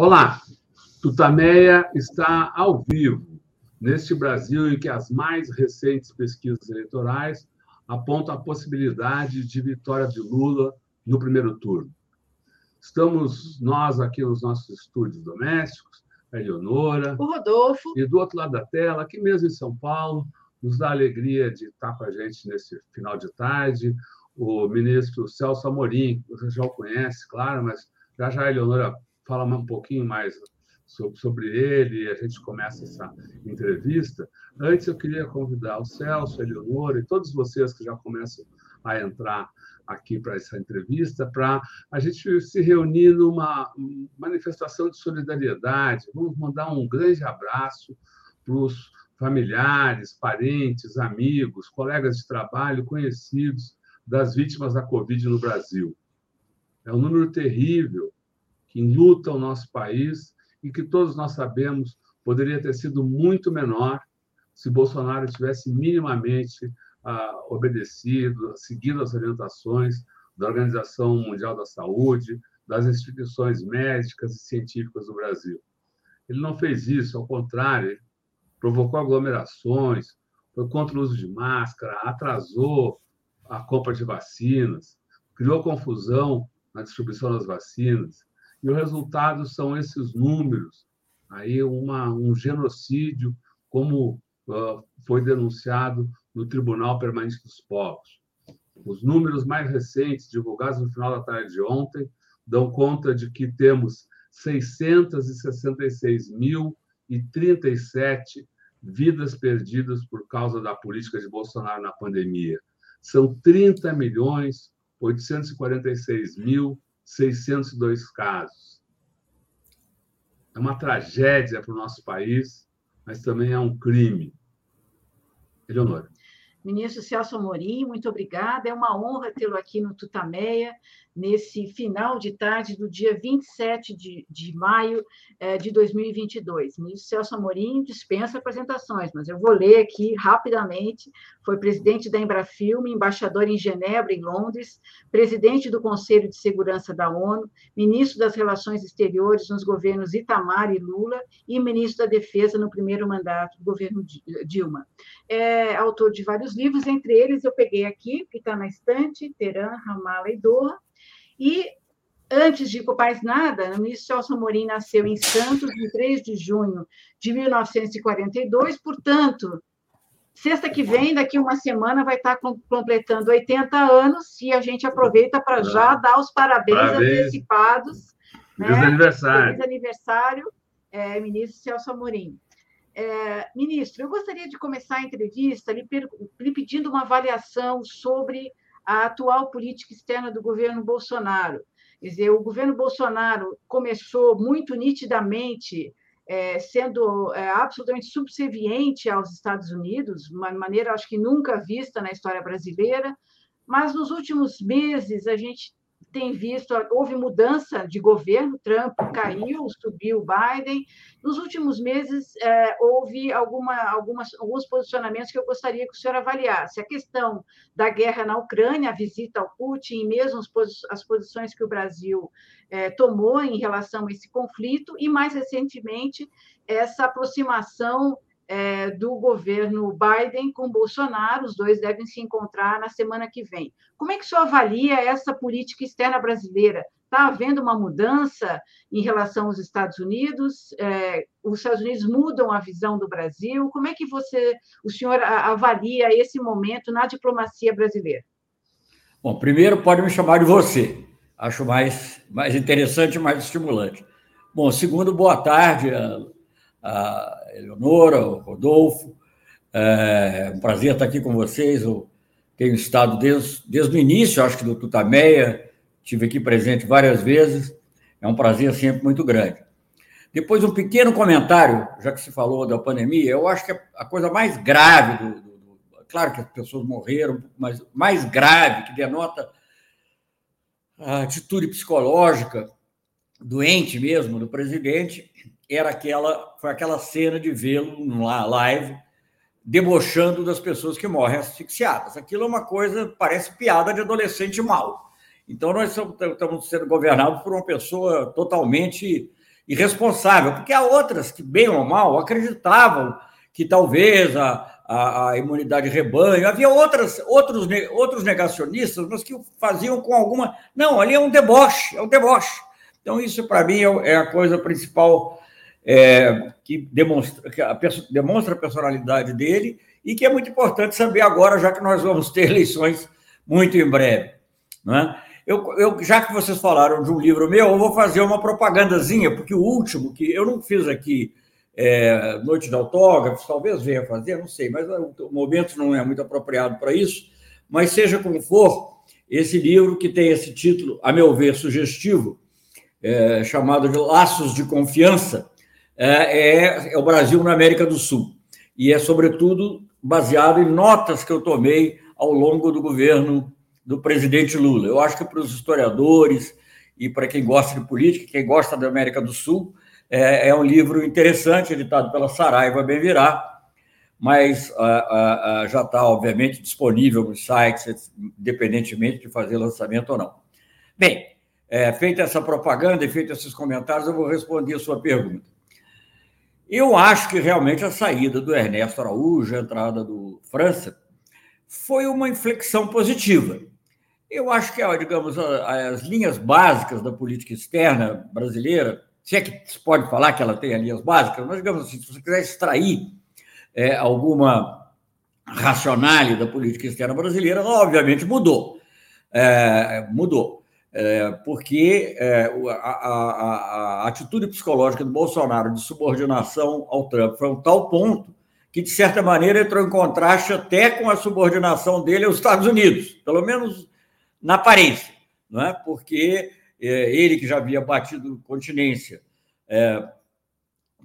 Olá, Tutameia está ao vivo neste Brasil em que as mais recentes pesquisas eleitorais apontam a possibilidade de vitória de Lula no primeiro turno. Estamos nós aqui nos nossos estúdios domésticos, a Eleonora, o Rodolfo, e do outro lado da tela, aqui mesmo em São Paulo, nos dá a alegria de estar com a gente nesse final de tarde, o ministro Celso Amorim, você já o conhece, claro, mas já já a Eleonora fala um pouquinho mais sobre, ele e a gente começa essa entrevista. Antes, eu queria convidar o Celso, a Eleonora e todos vocês que já começam a entrar aqui para essa entrevista, para a gente se reunir numa manifestação de solidariedade. Vamos mandar um grande abraço para os familiares, parentes, amigos, colegas de trabalho, conhecidos das vítimas da Covid no Brasil. É um número terrível que luta o nosso país e que todos nós sabemos poderia ter sido muito menor se Bolsonaro tivesse minimamente ah, obedecido, seguido as orientações da Organização Mundial da Saúde, das instituições médicas e científicas do Brasil. Ele não fez isso, ao contrário, provocou aglomerações, foi contra o uso de máscara, atrasou a compra de vacinas, criou confusão na distribuição das vacinas, e o resultado são esses números, aí uma, um genocídio, como uh, foi denunciado no Tribunal Permanente dos Povos. Os números mais recentes, divulgados no final da tarde de ontem, dão conta de que temos 666.037 vidas perdidas por causa da política de Bolsonaro na pandemia. São 30 milhões 846 mil 602 casos. É uma tragédia para o nosso país, mas também é um crime. Eleonora. Ministro Celso Amorim, muito obrigada. É uma honra tê-lo aqui no Tutameia nesse final de tarde do dia 27 de, de maio é, de 2022. O ministro Celso Amorim dispensa apresentações, mas eu vou ler aqui rapidamente. Foi presidente da Embrafilme, embaixador em Genebra, em Londres, presidente do Conselho de Segurança da ONU, ministro das Relações Exteriores nos governos Itamar e Lula e ministro da Defesa no primeiro mandato do governo Dilma. É autor de vários livros, entre eles eu peguei aqui, que está na estante, Teran, Ramala e Doha, e, antes de mais nada, o ministro Celso Amorim nasceu em Santos, em 3 de junho de 1942, portanto, sexta que vem, daqui uma semana, vai estar completando 80 anos, e a gente aproveita para já dar os parabéns, parabéns. antecipados. Feliz né? aniversário. Feliz aniversário, é, ministro Celso Amorim. É, ministro, eu gostaria de começar a entrevista lhe, lhe pedindo uma avaliação sobre a atual política externa do governo Bolsonaro. Quer dizer, o governo Bolsonaro começou muito nitidamente é, sendo é, absolutamente subserviente aos Estados Unidos, de uma maneira, acho que nunca vista na história brasileira, mas nos últimos meses a gente tem visto, houve mudança de governo, Trump caiu, subiu Biden. Nos últimos meses, é, houve alguma, algumas, alguns posicionamentos que eu gostaria que o senhor avaliasse. A questão da guerra na Ucrânia, a visita ao Putin, e mesmo as posições que o Brasil é, tomou em relação a esse conflito, e mais recentemente, essa aproximação é, do governo Biden com Bolsonaro, os dois devem se encontrar na semana que vem. Como é que o senhor avalia essa política externa brasileira? Está havendo uma mudança em relação aos Estados Unidos? É, os Estados Unidos mudam a visão do Brasil? Como é que você, o senhor avalia esse momento na diplomacia brasileira? Bom, primeiro pode me chamar de você. Acho mais, mais interessante mais estimulante. Bom, segundo, boa tarde a Eleonora, o Rodolfo. É um prazer estar aqui com vocês. Eu tenho estado desde, desde o início, acho que do Tutameia, estive aqui presente várias vezes. É um prazer sempre muito grande. Depois, um pequeno comentário, já que se falou da pandemia, eu acho que a coisa mais grave, do, do, do, claro que as pessoas morreram, mas mais grave, que denota a atitude psicológica doente mesmo do presidente, era aquela, foi aquela cena de vê-lo na live debochando das pessoas que morrem asfixiadas. Aquilo é uma coisa, parece piada de adolescente mal. Então, nós estamos sendo governados por uma pessoa totalmente irresponsável, porque há outras que, bem ou mal, acreditavam que talvez a, a, a imunidade rebanho, havia outras, outros, outros negacionistas, mas que faziam com alguma. Não, ali é um deboche, é um deboche. Então, isso, para mim, é, é a coisa principal é, que, demonstra, que a, demonstra a personalidade dele e que é muito importante saber agora, já que nós vamos ter eleições muito em breve. Não é? Eu, eu, já que vocês falaram de um livro meu, eu vou fazer uma propagandazinha, porque o último, que eu não fiz aqui é, noite de autógrafos, talvez venha fazer, não sei, mas o momento não é muito apropriado para isso. Mas seja como for, esse livro que tem esse título, a meu ver, sugestivo, é, chamado de Laços de Confiança, é, é, é o Brasil na América do Sul. E é, sobretudo, baseado em notas que eu tomei ao longo do governo do presidente Lula. Eu acho que para os historiadores e para quem gosta de política, quem gosta da América do Sul, é, é um livro interessante, editado pela Saraiva Bem Virá, mas ah, ah, já está, obviamente, disponível nos sites, independentemente de fazer lançamento ou não. Bem, é, feita essa propaganda e feitos esses comentários, eu vou responder a sua pergunta. Eu acho que realmente a saída do Ernesto Araújo, a entrada do França, foi uma inflexão positiva. Eu acho que, digamos, as linhas básicas da política externa brasileira, se é que se pode falar que ela tem linhas básicas, mas, digamos assim, se você quiser extrair é, alguma racionalidade da política externa brasileira, ela obviamente mudou. É, mudou. É, porque é, a, a, a, atitude psicológica do Bolsonaro de subordinação ao Trump foi um tal ponto que, de certa maneira, entrou em contraste até com a subordinação dele aos Estados Unidos, pelo menos na aparência, não é? porque é, ele que já havia batido continência é,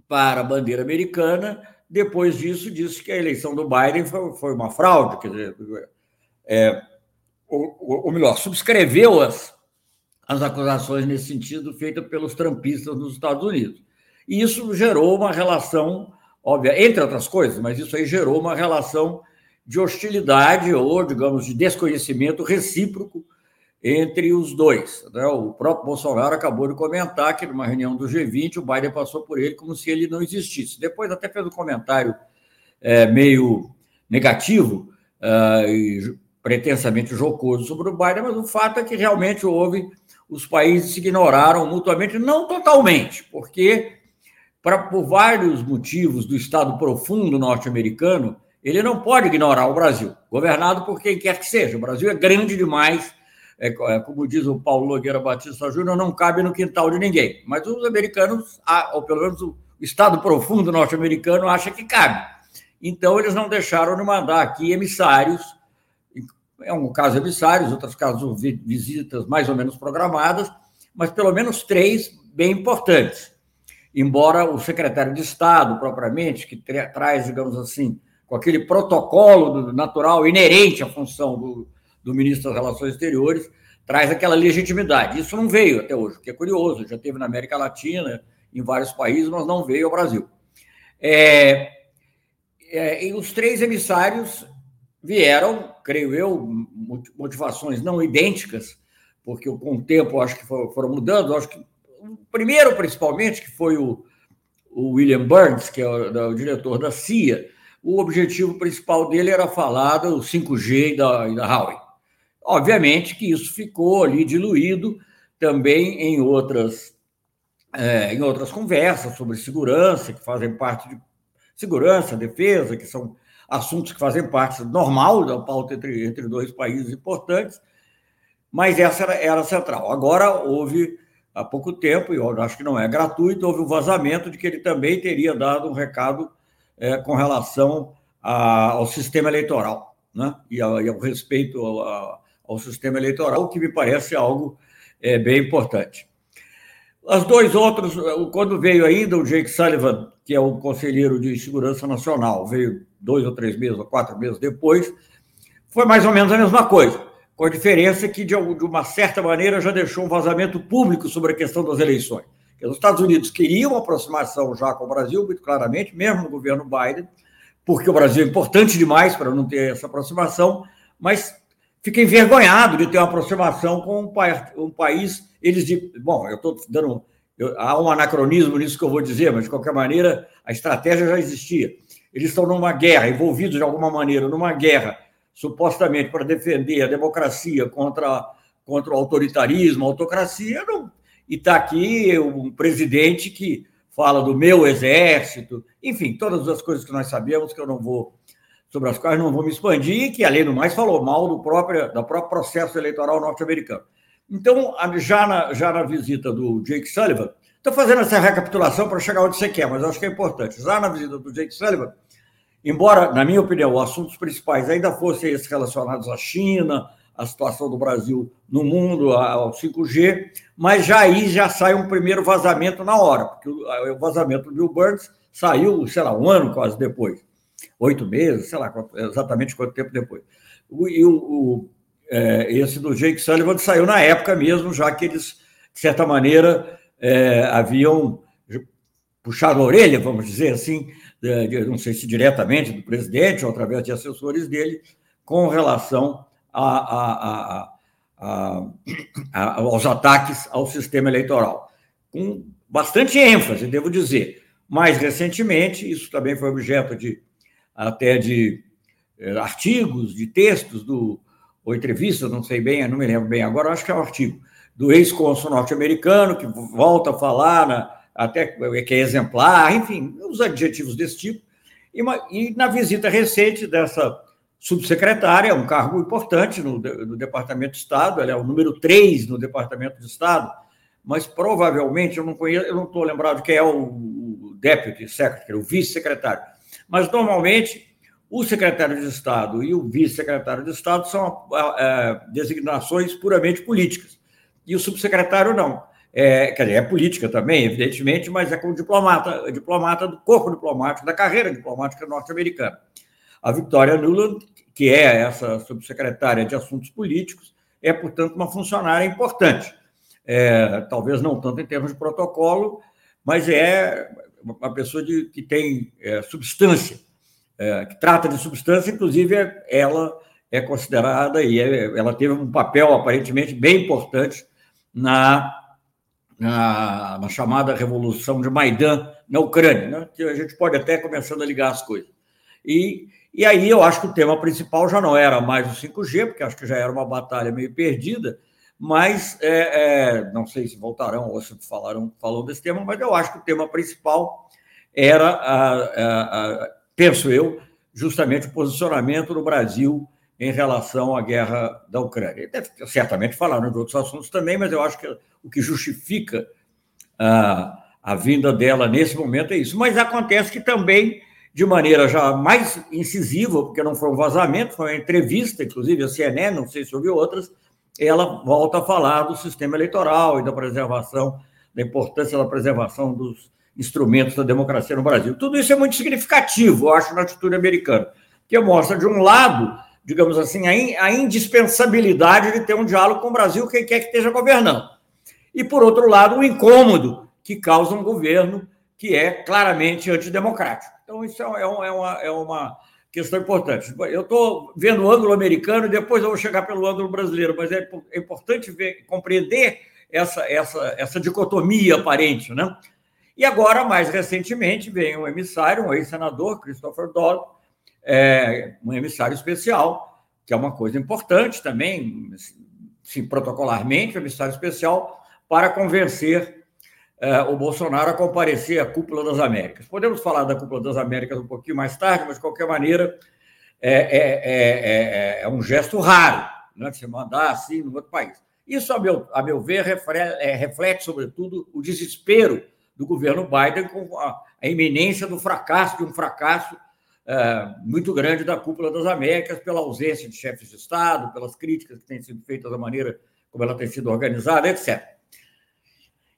para a bandeira americana, depois disso disse que a eleição do Biden foi, foi uma fraude, quer dizer, é, ou, ou, melhor, subscreveu as, as acusações nesse sentido feitas pelos trampistas nos Estados Unidos. E isso gerou uma relação, óbvia, entre outras coisas, mas isso aí gerou uma relação de hostilidade ou, digamos, de desconhecimento recíproco entre os dois. Né? O próprio Bolsonaro acabou de comentar que, numa reunião do G20, o Biden passou por ele como se ele não existisse. Depois, até fez um comentário é, meio negativo uh, e pretensamente jocoso sobre o Biden, mas o fato é que realmente houve. Os países se ignoraram mutuamente, não totalmente, porque, pra, por vários motivos do Estado profundo norte-americano, ele não pode ignorar o Brasil, governado por quem quer que seja. O Brasil é grande demais, é, é, como diz o Paulo Nogueira Batista Júnior, não cabe no quintal de ninguém. Mas os americanos, ou pelo menos o Estado profundo norte-americano, acha que cabe. Então, eles não deixaram de mandar aqui emissários, um caso emissários, outros casos visitas mais ou menos programadas, mas pelo menos três bem importantes. Embora o secretário de Estado, propriamente, que traz, digamos assim, com aquele protocolo natural inerente à função do, do ministro das Relações Exteriores, traz aquela legitimidade. Isso não veio até hoje, o que é curioso, já teve na América Latina, em vários países, mas não veio ao Brasil. É, é, e os três emissários vieram, creio eu, motivações não idênticas, porque com o tempo acho que foram mudando. Acho que o primeiro, principalmente, que foi o, o William Burns, que é o, o diretor da CIA, o objetivo principal dele era falar do 5G e da, e da Huawei. Obviamente que isso ficou ali diluído também em outras, é, em outras conversas sobre segurança, que fazem parte de segurança, defesa, que são assuntos que fazem parte normal da pauta entre, entre dois países importantes, mas essa era, era central. Agora houve, há pouco tempo, e eu acho que não é gratuito, houve um vazamento de que ele também teria dado um recado é, com relação a, ao sistema eleitoral, né? e, a, e ao respeito ao, sistema eleitoral, que me parece algo é, bem importante. Os dois outros, quando veio ainda o Jake Sullivan, que é o conselheiro de segurança nacional, veio dois ou três meses ou quatro meses depois, foi mais ou menos a mesma coisa, com a diferença que, de uma certa maneira, já deixou um vazamento público sobre a questão das eleições. Os Estados Unidos queriam aproximação já com o Brasil, muito claramente, mesmo no governo Biden, porque o Brasil é importante demais para não ter essa aproximação, mas fica envergonhado de ter uma aproximação com um, país. Eles bom, eu estou dando eu, há um anacronismo nisso que eu vou dizer, mas de qualquer maneira a estratégia já existia. Eles estão numa guerra, envolvidos de alguma maneira numa guerra, supostamente para defender a democracia contra, contra o autoritarismo, a autocracia, não, e está aqui um presidente que fala do meu exército, enfim, todas as coisas que nós sabemos que eu não vou sobre as quais não vou me expandir, que além do mais falou mal do próprio, do próprio processo eleitoral norte-americano. Então, já na, já na visita do Jake Sullivan, estou fazendo essa recapitulação para chegar onde você quer, mas acho que é importante. Já na visita do Jake Sullivan, embora, na minha opinião, os assuntos principais ainda fossem esses relacionados à China, a situação do Brasil no mundo, ao 5G, mas já aí já sai um primeiro vazamento na hora, porque o vazamento do Bill Burns saiu, sei lá, um ano quase depois, oito meses, sei lá exatamente quanto tempo depois. E o, o é, esse do Jake Sullivan saiu na época mesmo, já que eles, de certa maneira, é, haviam puxado a orelha, vamos dizer assim, de, não sei se diretamente do presidente ou através de assessores dele, com relação a, a, a, aos ataques ao sistema eleitoral, com bastante ênfase, devo dizer. Mais recentemente, isso também foi objeto de até de eh, artigos, de textos do ou entrevistas, não sei bem, não me lembro bem agora, acho que é um artigo do ex-cônsul norte-americano que volta a falar na, até que é exemplar, enfim, os adjetivos desse tipo. E, uma, e na visita recente dessa subsecretária, um cargo importante no, no Departamento de Estado, ela é o número 3 no Departamento de Estado, mas provavelmente eu não conheço, eu não estou lembrado quem é o deputy secretary, o vice-secretário, mas normalmente o secretário de Estado e o vice-secretário de Estado são é, designações puramente políticas, e o subsecretário não. É, quer dizer, é política também, evidentemente, mas é como diplomata, diplomata do corpo diplomático, da carreira diplomática norte-americana. A Victoria Nuland, que é essa subsecretária de Assuntos Políticos, é, portanto, uma funcionária importante. É, talvez não tanto em termos de protocolo, mas é uma pessoa de, que tem é, substância, é, que trata de substância, inclusive ela é considerada e é, ela teve um papel aparentemente bem importante na, na, na chamada Revolução de Maidan na Ucrânia, né? que a gente pode até começando a ligar as coisas. E e aí eu acho que o tema principal já não era mais o 5G, porque acho que já era uma batalha meio perdida, mas é, é, não sei se voltarão ou se falaram, falou desse tema, mas eu acho que o tema principal era, a, a, a, penso eu, justamente o posicionamento do Brasil em relação à guerra da Ucrânia. Deve certamente falaram de outros assuntos também, mas eu acho que o que justifica a, a vinda dela nesse momento é isso. Mas acontece que também de maneira já mais incisiva, porque não foi um vazamento, foi uma entrevista, inclusive a CNN, não sei se ouviu outras, ela volta a falar do sistema eleitoral e da preservação, da importância da preservação dos instrumentos da democracia no Brasil. Tudo isso é muito significativo, eu acho, na atitude americana, que mostra, de um lado, digamos assim, a indispensabilidade de ter um diálogo com o Brasil, quem quer que esteja governando. E, por outro lado, o incômodo que causa um governo que é claramente antidemocrático. Então, isso é, é, uma, é uma questão importante. Eu estou vendo o ângulo americano e depois eu vou chegar pelo ângulo brasileiro, mas é, é importante ver, compreender essa, essa, essa dicotomia aparente. Né? E agora, mais recentemente, vem um emissário, um ex-senador, Christopher Dodd, é, um emissário especial, que é uma coisa importante também, sim, protocolarmente, um emissário especial para convencer é, o Bolsonaro a comparecer à Cúpula das Américas. Podemos falar da Cúpula das Américas um pouquinho mais tarde, mas de qualquer maneira é, é, é um gesto raro, né, de se mandar assim no outro país. Isso, a meu, a meu ver, reflete, sobretudo, o desespero do governo Biden com a, a iminência do fracasso, de um fracasso muito grande da Cúpula das Américas, pela ausência de chefes de Estado, pelas críticas que têm sido feitas da maneira como ela tem sido organizada, etc.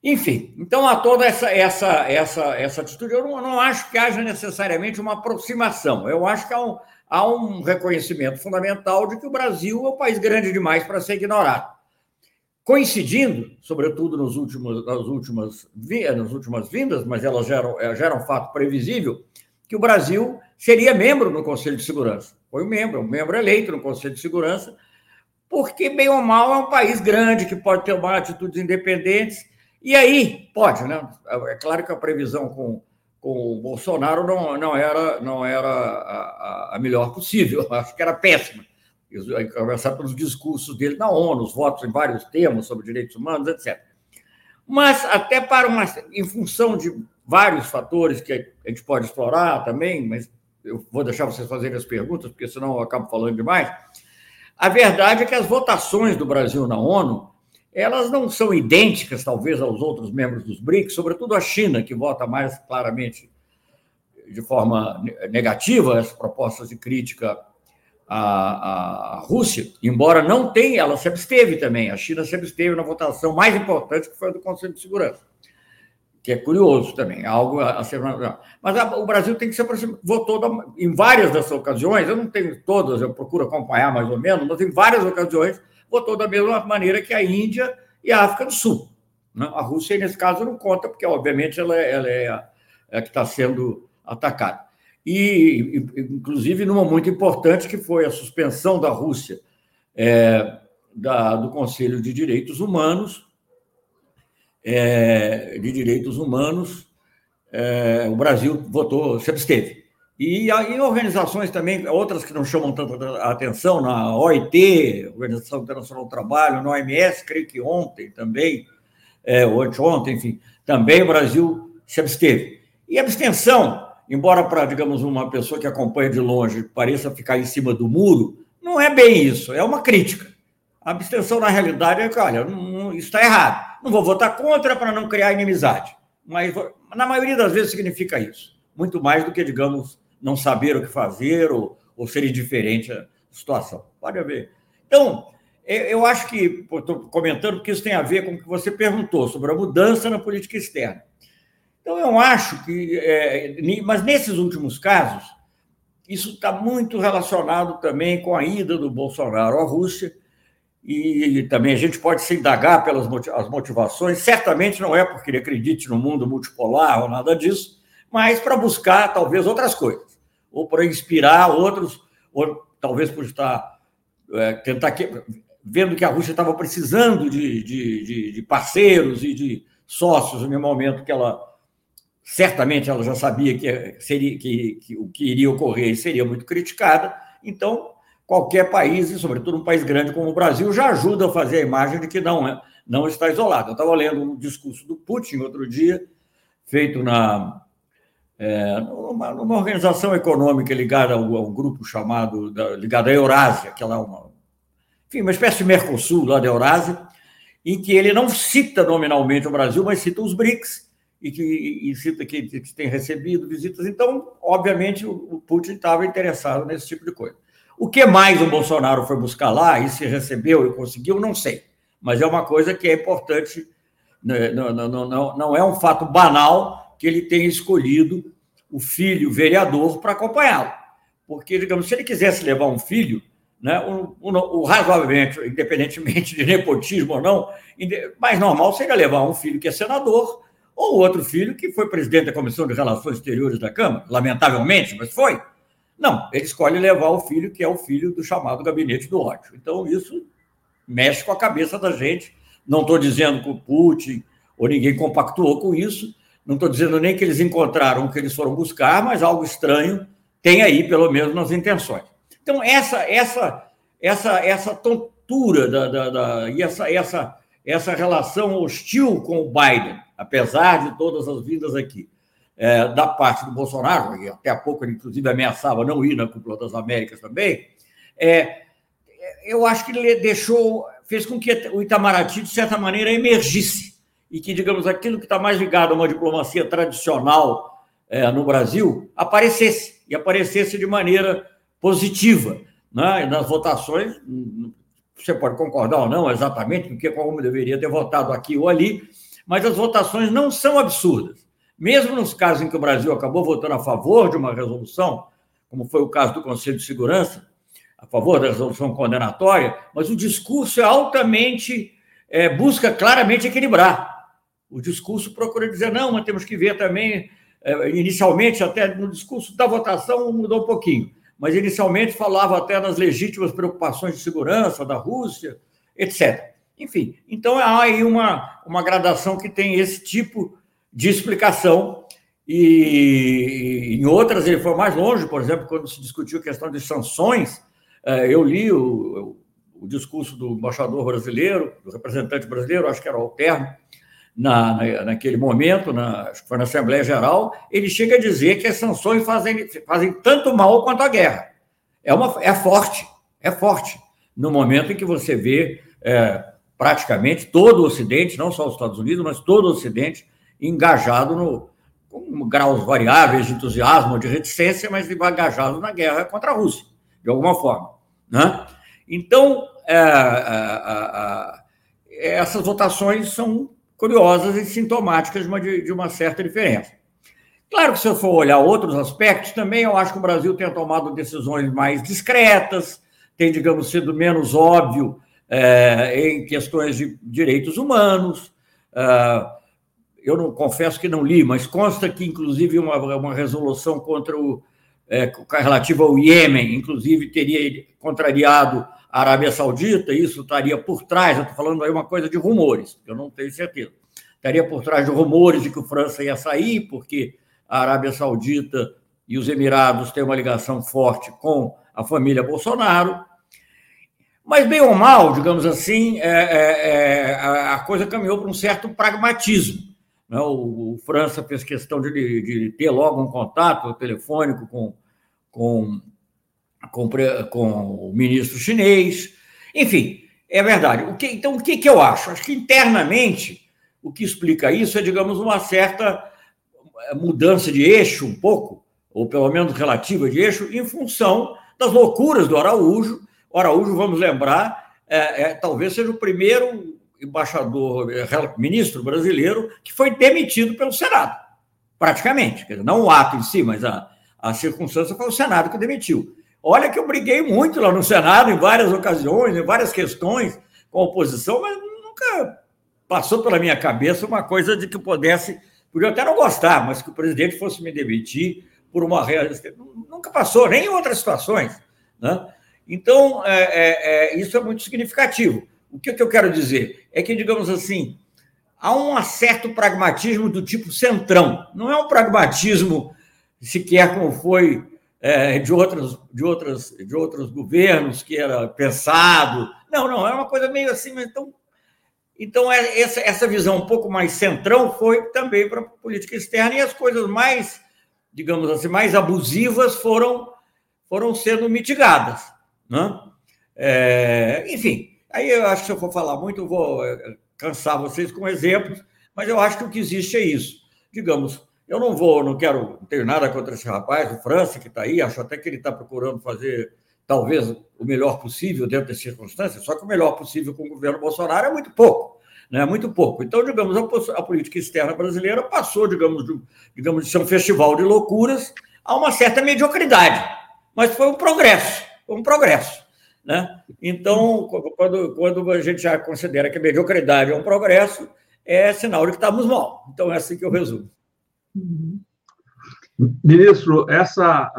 Enfim, então há toda essa, essa, essa, essa atitude. Eu não, não acho que haja necessariamente uma aproximação. Eu acho que há um, há um reconhecimento fundamental de que o Brasil é um país grande demais para ser ignorado. Coincidindo, sobretudo nos últimos, nas, últimas, nas últimas vindas, mas elas já eram, já eram um fato previsível, que o Brasil seria membro no Conselho de Segurança. Foi um membro, um membro eleito no Conselho de Segurança, porque, bem ou mal, é um país grande que pode ter uma atitudes independentes E aí, pode, né? É claro que a previsão com, com o Bolsonaro não, não era, não era a, a melhor possível, acho que era péssima. Conversar pelos discursos dele na ONU, os votos em vários temas sobre direitos humanos, etc. Mas até para uma. em função de vários fatores que a gente pode explorar também, mas eu vou deixar vocês fazerem as perguntas, porque senão eu acabo falando demais. A verdade é que as votações do Brasil na ONU elas não são idênticas, talvez, aos outros membros dos BRICS, sobretudo a China, que vota mais claramente de forma negativa as propostas de crítica à, à Rússia, embora não tenha, ela se absteve também. A China se absteve na votação mais importante, que foi a do Conselho de Segurança, que é curioso também, algo a ser. Mas a, o Brasil tem que se aproximar, votou da, em várias dessas ocasiões, eu não tenho todas, eu procuro acompanhar mais ou menos, mas em várias ocasiões votou da mesma maneira que a Índia e a África do Sul. Né? A Rússia, nesse caso, não conta, porque, obviamente, ela, é, ela é, a, é a que está sendo atacada. E, inclusive, numa muito importante, que foi a suspensão da Rússia é, da, do Conselho de Direitos Humanos, é, de Direitos Humanos, é, o Brasil votou, se absteve. E em organizações também, outras que não chamam tanta atenção, na OIT, Organização Internacional do Trabalho, na OMS, creio que ontem também, é, ou anteontem, enfim, também o Brasil se absteve. E abstenção, embora para, digamos, uma pessoa que acompanha de longe pareça ficar em cima do muro, não é bem isso, é uma crítica. A abstenção, na realidade, é que, olha, não, isso está errado. Não vou votar contra para não criar inimizade. Mas, na maioria das vezes, significa isso. Muito mais do que, digamos, não saber o que fazer ou, ou ser indiferente à situação. Pode haver. Então, eu acho que, estou comentando porque isso tem a ver com o que você perguntou sobre a mudança na política externa. Então, eu acho que, é, mas nesses últimos casos, isso está muito relacionado também com a ida do Bolsonaro à Rússia, e também a gente pode se indagar pelas as motivações. Certamente não é porque ele acredite no mundo multipolar ou nada disso, mas para buscar talvez outras coisas ou para inspirar outros, ou talvez por estar é, tentar que, vendo que a Rússia estava precisando de, de, de, de, parceiros e de sócios no momento que ela certamente ela já sabia que seria que, que o que iria ocorrer seria muito criticada, então qualquer país, e sobretudo um país grande como o Brasil, já ajuda a fazer a imagem de que não é, não está isolado. Eu estava lendo um discurso do Putin outro dia, feito na é, numa, numa, organização econômica ligada a um, grupo chamado, da, ligada à Eurásia, que é uma, enfim, uma espécie de Mercosul lá da Eurásia, em que ele não cita nominalmente o Brasil, mas cita os BRICS, e, que, e cita que, que, tem recebido visitas. Então, obviamente, o, Putin estava interessado nesse tipo de coisa. O que mais o Bolsonaro foi buscar lá, e se recebeu e conseguiu, não sei. Mas é uma coisa que é importante, né, não, não, não, não é um fato banal que ele tenha escolhido o filho vereador para acompanhá-lo. Porque, digamos, se ele quisesse levar um filho, né, o, o, o, razoavelmente, independentemente de nepotismo ou não, mais normal seria levar um filho que é senador ou outro filho que foi presidente da Comissão de Relações Exteriores da Câmara, lamentavelmente, mas foi. Não, ele escolhe levar o filho que é o filho do chamado gabinete do ódio. Então, isso mexe com a cabeça da gente. Não estou dizendo que o Putin ou ninguém compactuou com isso, não estou dizendo nem que eles encontraram o que eles foram buscar, mas algo estranho tem aí, pelo menos nas intenções. Então, essa essa essa essa tontura da, da, da, e essa, essa, essa relação hostil com o Biden, apesar de todas as vindas aqui, é, da parte do Bolsonaro, e até há pouco ele, inclusive, ameaçava não ir na cúpula das Américas também, é, eu acho que ele deixou, fez com que o Itamaraty, de certa maneira, emergisse e que, digamos, aquilo que está mais ligado a uma diplomacia tradicional é, no Brasil aparecesse, e aparecesse de maneira positiva. Né? Nas votações, você pode concordar ou não exatamente, porque como deveria ter votado aqui ou ali, mas as votações não são absurdas. Mesmo nos casos em que o Brasil acabou votando a favor de uma resolução, como foi o caso do Conselho de Segurança, a favor da resolução condenatória, mas o discurso é altamente, é, busca claramente equilibrar. O discurso procura dizer, não, mas temos que ver também. É, inicialmente, até no discurso da votação, mudou um pouquinho, mas inicialmente falava até nas legítimas preocupações de segurança da Rússia, etc. Enfim, então há aí uma, uma gradação que tem esse tipo de explicação, e em outras ele foi mais longe, por exemplo, quando se discutiu a questão de sanções, é, eu li o, o discurso do embaixador brasileiro, do representante brasileiro, acho que era o Alterno, na, na, naquele momento, na, acho que foi na Assembleia Geral, ele chega a dizer que as sanções fazem, fazem tanto mal quanto a guerra. É, uma, é forte, é forte. No momento em que você vê é, praticamente todo o Ocidente, não só os Estados Unidos, mas todo o Ocidente, engajado no, com graus variáveis de entusiasmo, de reticência, mas engajado na guerra contra a Rússia, de alguma forma. Né? Então, é, é, é, essas votações são curiosas e sintomáticas de uma, certa diferença. Claro que se eu for olhar outros aspectos, também eu acho que o Brasil tem tomado decisões mais discretas, tem, digamos, sido menos óbvio é, em questões de direitos humanos. É, eu não confesso que não li, mas consta que, inclusive, uma, uma resolução contra o é, relativa ao Iêmen, inclusive, teria contrariado Arábia Saudita, isso estaria por trás, eu estou falando aí uma coisa de rumores, eu não tenho certeza. Estaria por trás de rumores de que o França ia sair, porque a Arábia Saudita e os Emirados têm uma ligação forte com a família Bolsonaro. Mas, bem ou mal, digamos assim, é, é, é, a coisa caminhou para um certo pragmatismo. Né? O, o, França fez questão de, de, ter logo um contato telefônico com, com com, com o ministro chinês. Enfim, é verdade. O que, então, o que, que eu acho? Acho que internamente o que explica isso é, digamos, uma certa mudança de eixo, um pouco, ou pelo menos relativa de eixo, em função das loucuras do Araújo. O Araújo, vamos lembrar, é, é, talvez seja o primeiro embaixador, é, ministro brasileiro que foi demitido pelo Senado, praticamente. Dizer, não o ato em si, mas a, a circunstância foi o Senado que demitiu. Olha que eu briguei muito lá no Senado, em várias ocasiões, em várias questões com a oposição, mas nunca passou pela minha cabeça uma coisa de que eu pudesse, podia até não gostar, mas que o presidente fosse me demitir por uma. Nunca passou, nem em outras situações. Né? Então, é, é, é, isso é muito significativo. O que, que eu quero dizer? É que, digamos assim, há um certo pragmatismo do tipo centrão. Não é um pragmatismo sequer como foi é, de, outros, de, outras, de outros governos que era pensado. Não, não, é uma coisa meio assim, então. Então, é, essa, essa visão um pouco mais centrão foi também para a política externa, e as coisas mais, digamos assim, mais abusivas foram, foram sendo mitigadas. Né? É, enfim, aí eu acho que se eu for falar muito, eu vou é, cansar vocês com exemplos, mas eu acho que o que existe é isso. Digamos, eu não vou, não quero, não tenho nada contra esse rapaz, o França, que está aí, acho até que ele está procurando fazer talvez o melhor possível dentro das circunstâncias, só que o melhor possível com o governo Bolsonaro é muito pouco, né? Muito pouco. Então, digamos, a, política externa brasileira passou, digamos, de, digamos, de ser um festival de loucuras a uma certa mediocridade, mas foi um progresso, foi um progresso. Né? Então, quando, quando a gente já considera que a mediocridade é um progresso, é sinal de que estamos mal. Então, é assim que eu resumo. Uhum. Ministro, essa,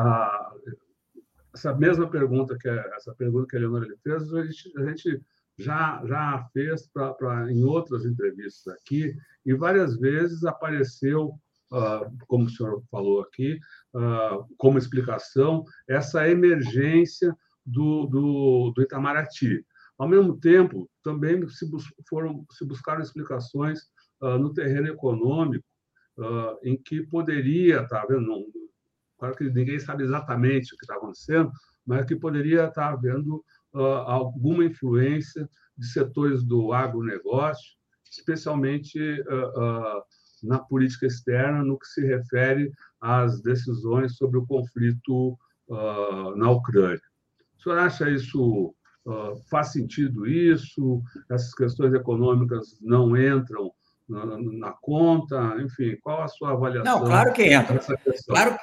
essa mesma pergunta que essa pergunta que a Leonora fez, a gente, a gente já, já fez pra, pra, em outras entrevistas aqui, e várias vezes apareceu, uh, como o senhor falou aqui, uh, como explicação, essa emergência do, do, do Itamaraty. Ao mesmo tempo, também se, bus foram, se buscaram explicações uh, no terreno econômico, uh, em que poderia estar tá havendo, não, claro que ninguém sabe exatamente o que está acontecendo, mas que poderia estar tá havendo uh, alguma influência de setores do agronegócio, especialmente uh, na política externa, no que se refere às decisões sobre o conflito na Ucrânia. O senhor acha isso faz sentido isso? Essas questões econômicas não entram na, na, conta? Enfim, qual a sua avaliação? Não, claro que entra. Claro,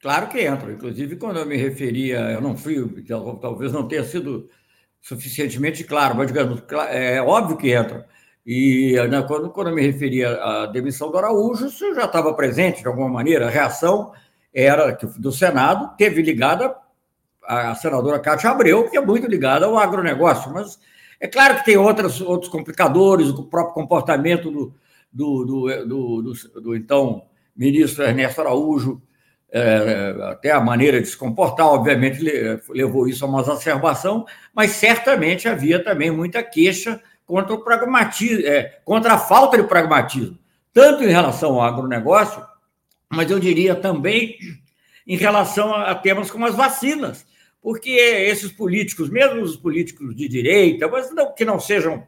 claro que entra. Inclusive, quando eu me referia, eu não fui, talvez não tenha sido suficientemente claro, mas digamos, é óbvio que entra. E né, quando, quando eu me referia à demissão do Araújo, isso já estava presente de alguma maneira. A reação era que do Senado teve ligada a senadora Cátia Abreu, que é muito ligada ao agronegócio, mas É claro que tem outros, outros complicadores, o próprio comportamento do, do, do, do, do, então ministro Ernesto Araújo, é, até a maneira de se comportar, obviamente, levou isso a uma exacerbação, mas certamente havia também muita queixa contra o pragmatismo, é, contra a falta de pragmatismo, tanto em relação ao agronegócio, mas eu diria também em relação a temas como as vacinas, porque esses políticos, mesmo os políticos de direita, mas não, que não sejam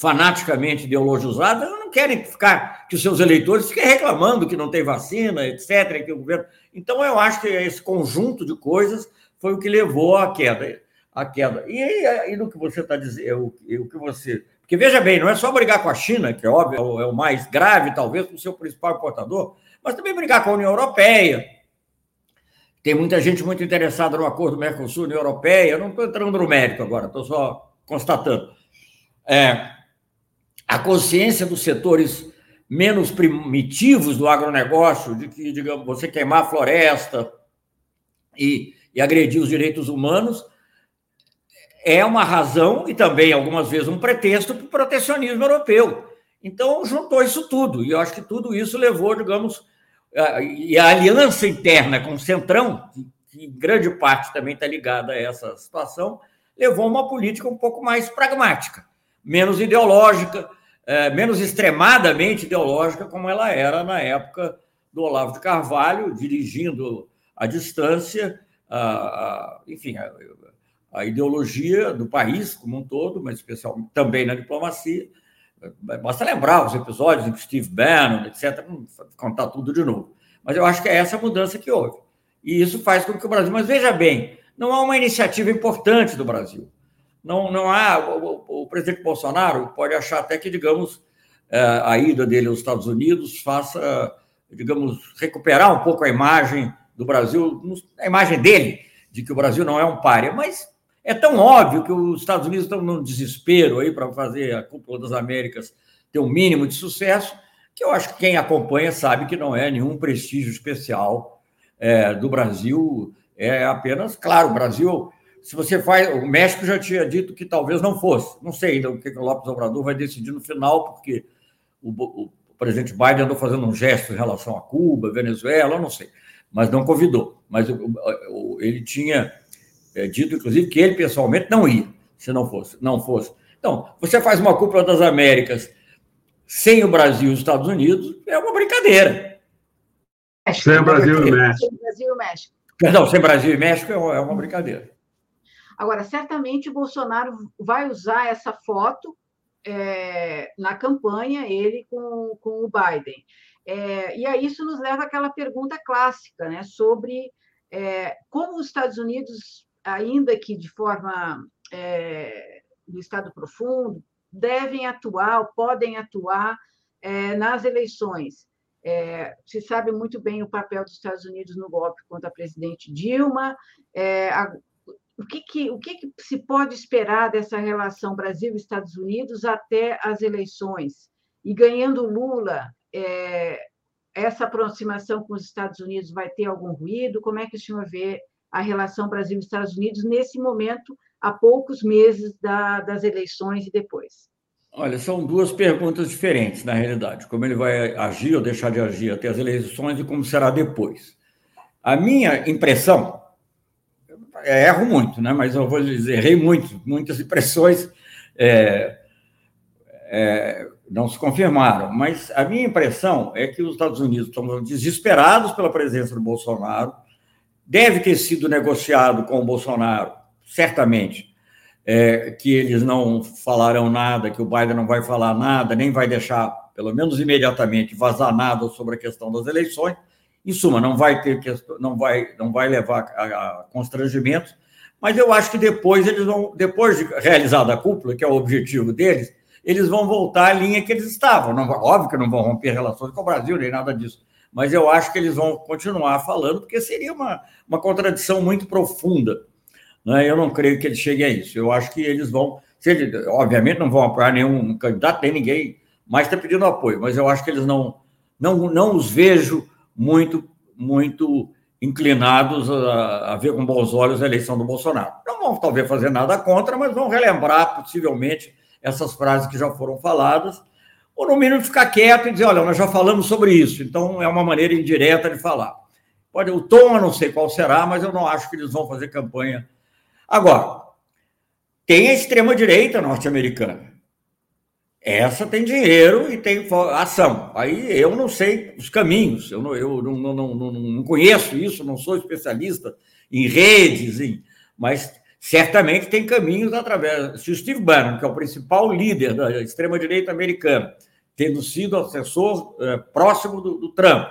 fanaticamente ideologizados, não querem ficar que os seus eleitores fiquem reclamando que não tem vacina, etc. Que o governo... Então, eu acho que esse conjunto de coisas foi o que levou à queda. À queda. E, e no que você está dizendo, o, o que você. Porque veja bem, não é só brigar com a China, que é óbvio, é o mais grave, talvez, com o seu principal importador, mas também brigar com a União Europeia. Tem muita gente muito interessada no acordo Mercosul-União Europeia. Eu não estou entrando no mérito agora, estou só constatando. É, a consciência dos setores menos primitivos do agronegócio, de que, digamos, você queimar a floresta e, e agredir os direitos humanos, é uma razão e também, algumas vezes, um pretexto para o protecionismo europeu. Então, juntou isso tudo, e eu acho que tudo isso levou, digamos, a, e a aliança interna com o Centrão, que, que em grande parte também está ligada a essa situação, levou a uma política um pouco mais pragmática, menos ideológica, é, menos extremadamente ideológica como ela era na época do Olavo de Carvalho, dirigindo à distância, a, a, enfim, a, a, ideologia do país como um todo, mas especialmente também na diplomacia. Basta lembrar os episódios que Steve Bannon, etc., contar tudo de novo. Mas eu acho que é essa mudança que houve. E isso faz com que o Brasil. Mas veja bem, não há uma iniciativa importante do Brasil. Não, não há. O, o, presidente Bolsonaro pode achar até que, digamos, é, a ida dele aos Estados Unidos faça, digamos, recuperar um pouco a imagem do Brasil, a imagem dele, de que o Brasil não é um páreo. Mas é tão óbvio que os Estados Unidos estão num desespero aí para fazer a Cúpula das Américas ter um mínimo de sucesso, que eu acho que quem acompanha sabe que não é nenhum prestígio especial é, do Brasil. É apenas, claro, o Brasil se você faz. O México já tinha dito que talvez não fosse. Não sei ainda o que o Lopes Obrador vai decidir no final, porque o, o, presidente Biden andou fazendo um gesto em relação a Cuba, Venezuela, não sei, mas não convidou. Mas o, ele tinha é, dito, inclusive, que ele pessoalmente não ia, se não fosse. Não fosse. Então, você faz uma cúpula das Américas sem o Brasil e os Estados Unidos, é uma brincadeira. Sem o Brasil e o México. Sem Brasil e México. Perdão, sem Brasil e México é uma brincadeira. Agora, certamente o Bolsonaro vai usar essa foto é, na campanha, ele com, com o Biden. É, e aí isso nos leva àquela pergunta clássica né, sobre é, como os Estados Unidos, ainda que de forma é, do Estado profundo, devem atuar, podem atuar é, nas eleições. É, se sabe muito bem o papel dos Estados Unidos no golpe contra a presidente Dilma, é, o que, que, o que, que se pode esperar dessa relação Brasil-Estados Unidos até as eleições? E ganhando Lula, é, essa aproximação com os Estados Unidos vai ter algum ruído? Como é que o senhor vê a relação Brasil-Estados Unidos nesse momento, há poucos meses da, das eleições e depois? Olha, são duas perguntas diferentes, na realidade. Como ele vai agir ou deixar de agir até as eleições e como será depois. A minha impressão, erro muito, né? mas eu vou dizer, errei muito, muitas impressões é, é, não se confirmaram. Mas a minha impressão é que os Estados Unidos estão desesperados pela presença do Bolsonaro, deve ter sido negociado com o Bolsonaro, certamente, é, que eles não falarão nada, que o Biden não vai falar nada, nem vai deixar, pelo menos imediatamente, vazar nada sobre a questão das eleições. Em suma, não vai ter não vai, não vai levar a, a constrangimentos, mas eu acho que depois eles vão, depois de realizada a cúpula, que é o objetivo deles, eles vão voltar à linha que eles estavam. Não, óbvio que não vão romper relações com o Brasil, nem nada disso. Mas eu acho que eles vão continuar falando, porque seria uma, uma contradição muito profunda. Né? Eu não creio que eles cheguem a isso. Eu acho que eles vão. Eles, obviamente, não vão apoiar nenhum candidato, nem ninguém mais está pedindo apoio, mas eu acho que eles não, não, não os vejo muito, muito inclinados a, a, ver com bons olhos a eleição do Bolsonaro. Não vão talvez fazer nada contra, mas vão relembrar possivelmente essas frases que já foram faladas, ou no mínimo ficar quieto e dizer, olha, nós já falamos sobre isso, então é uma maneira indireta de falar. Pode, o tom eu não sei qual será, mas eu não acho que eles vão fazer campanha. Agora, tem a extrema-direita norte-americana. Essa tem dinheiro e tem ação. Aí eu não sei os caminhos, eu não, eu não, não, não, não conheço isso, não sou especialista em redes, em, mas certamente tem caminhos através. Se o Steve Bannon, que é o principal líder da extrema-direita americana, tendo sido assessor é, próximo do, do, Trump,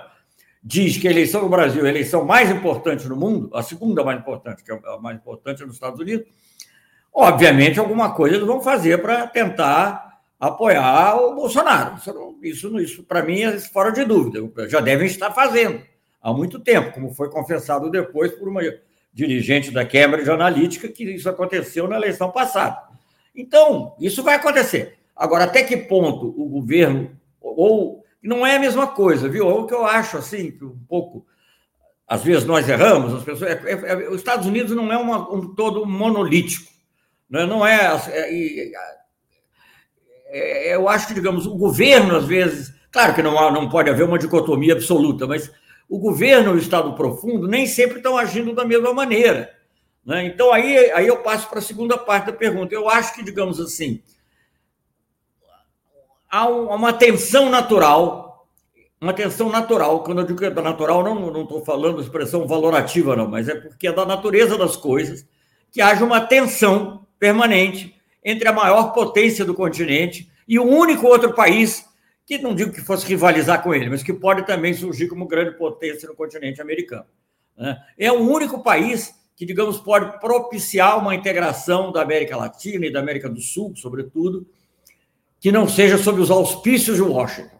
diz que a eleição no Brasil é a eleição mais importante no mundo, a segunda mais importante, que é a mais importante nos Estados Unidos, obviamente alguma coisa eles vão fazer para tentar apoiar o Bolsonaro. Isso, isso para mim, é fora de dúvida. Já devem estar fazendo há muito tempo, como foi confessado depois por uma dirigente da Cambridge Analytica, que isso aconteceu na eleição passada. Então, isso vai acontecer. Agora, até que ponto o governo, ou não é a mesma coisa, viu? É o que eu acho assim, um pouco. Às vezes nós erramos, as pessoas. É, é, é, os Estados Unidos não é uma, um todo monolítico. Né? Não é. é é, eu acho que, digamos, o governo, às vezes, claro que não, há, não pode haver uma dicotomia absoluta, mas o governo e o Estado profundo nem sempre estão agindo da mesma maneira. Né? Então, aí, aí eu passo para a segunda parte da pergunta. Eu acho que, digamos assim, há uma tensão natural, uma tensão natural. Quando eu digo que é natural, não estou falando expressão valorativa, não, mas é porque é da natureza das coisas que haja uma tensão permanente entre a maior potência do continente e o único outro país que não digo que fosse rivalizar com ele, mas que pode também surgir como grande potência no continente americano. Né? É o único país que, digamos, pode propiciar uma integração da América Latina e da América do Sul, sobretudo, que não seja sob os auspícios de Washington.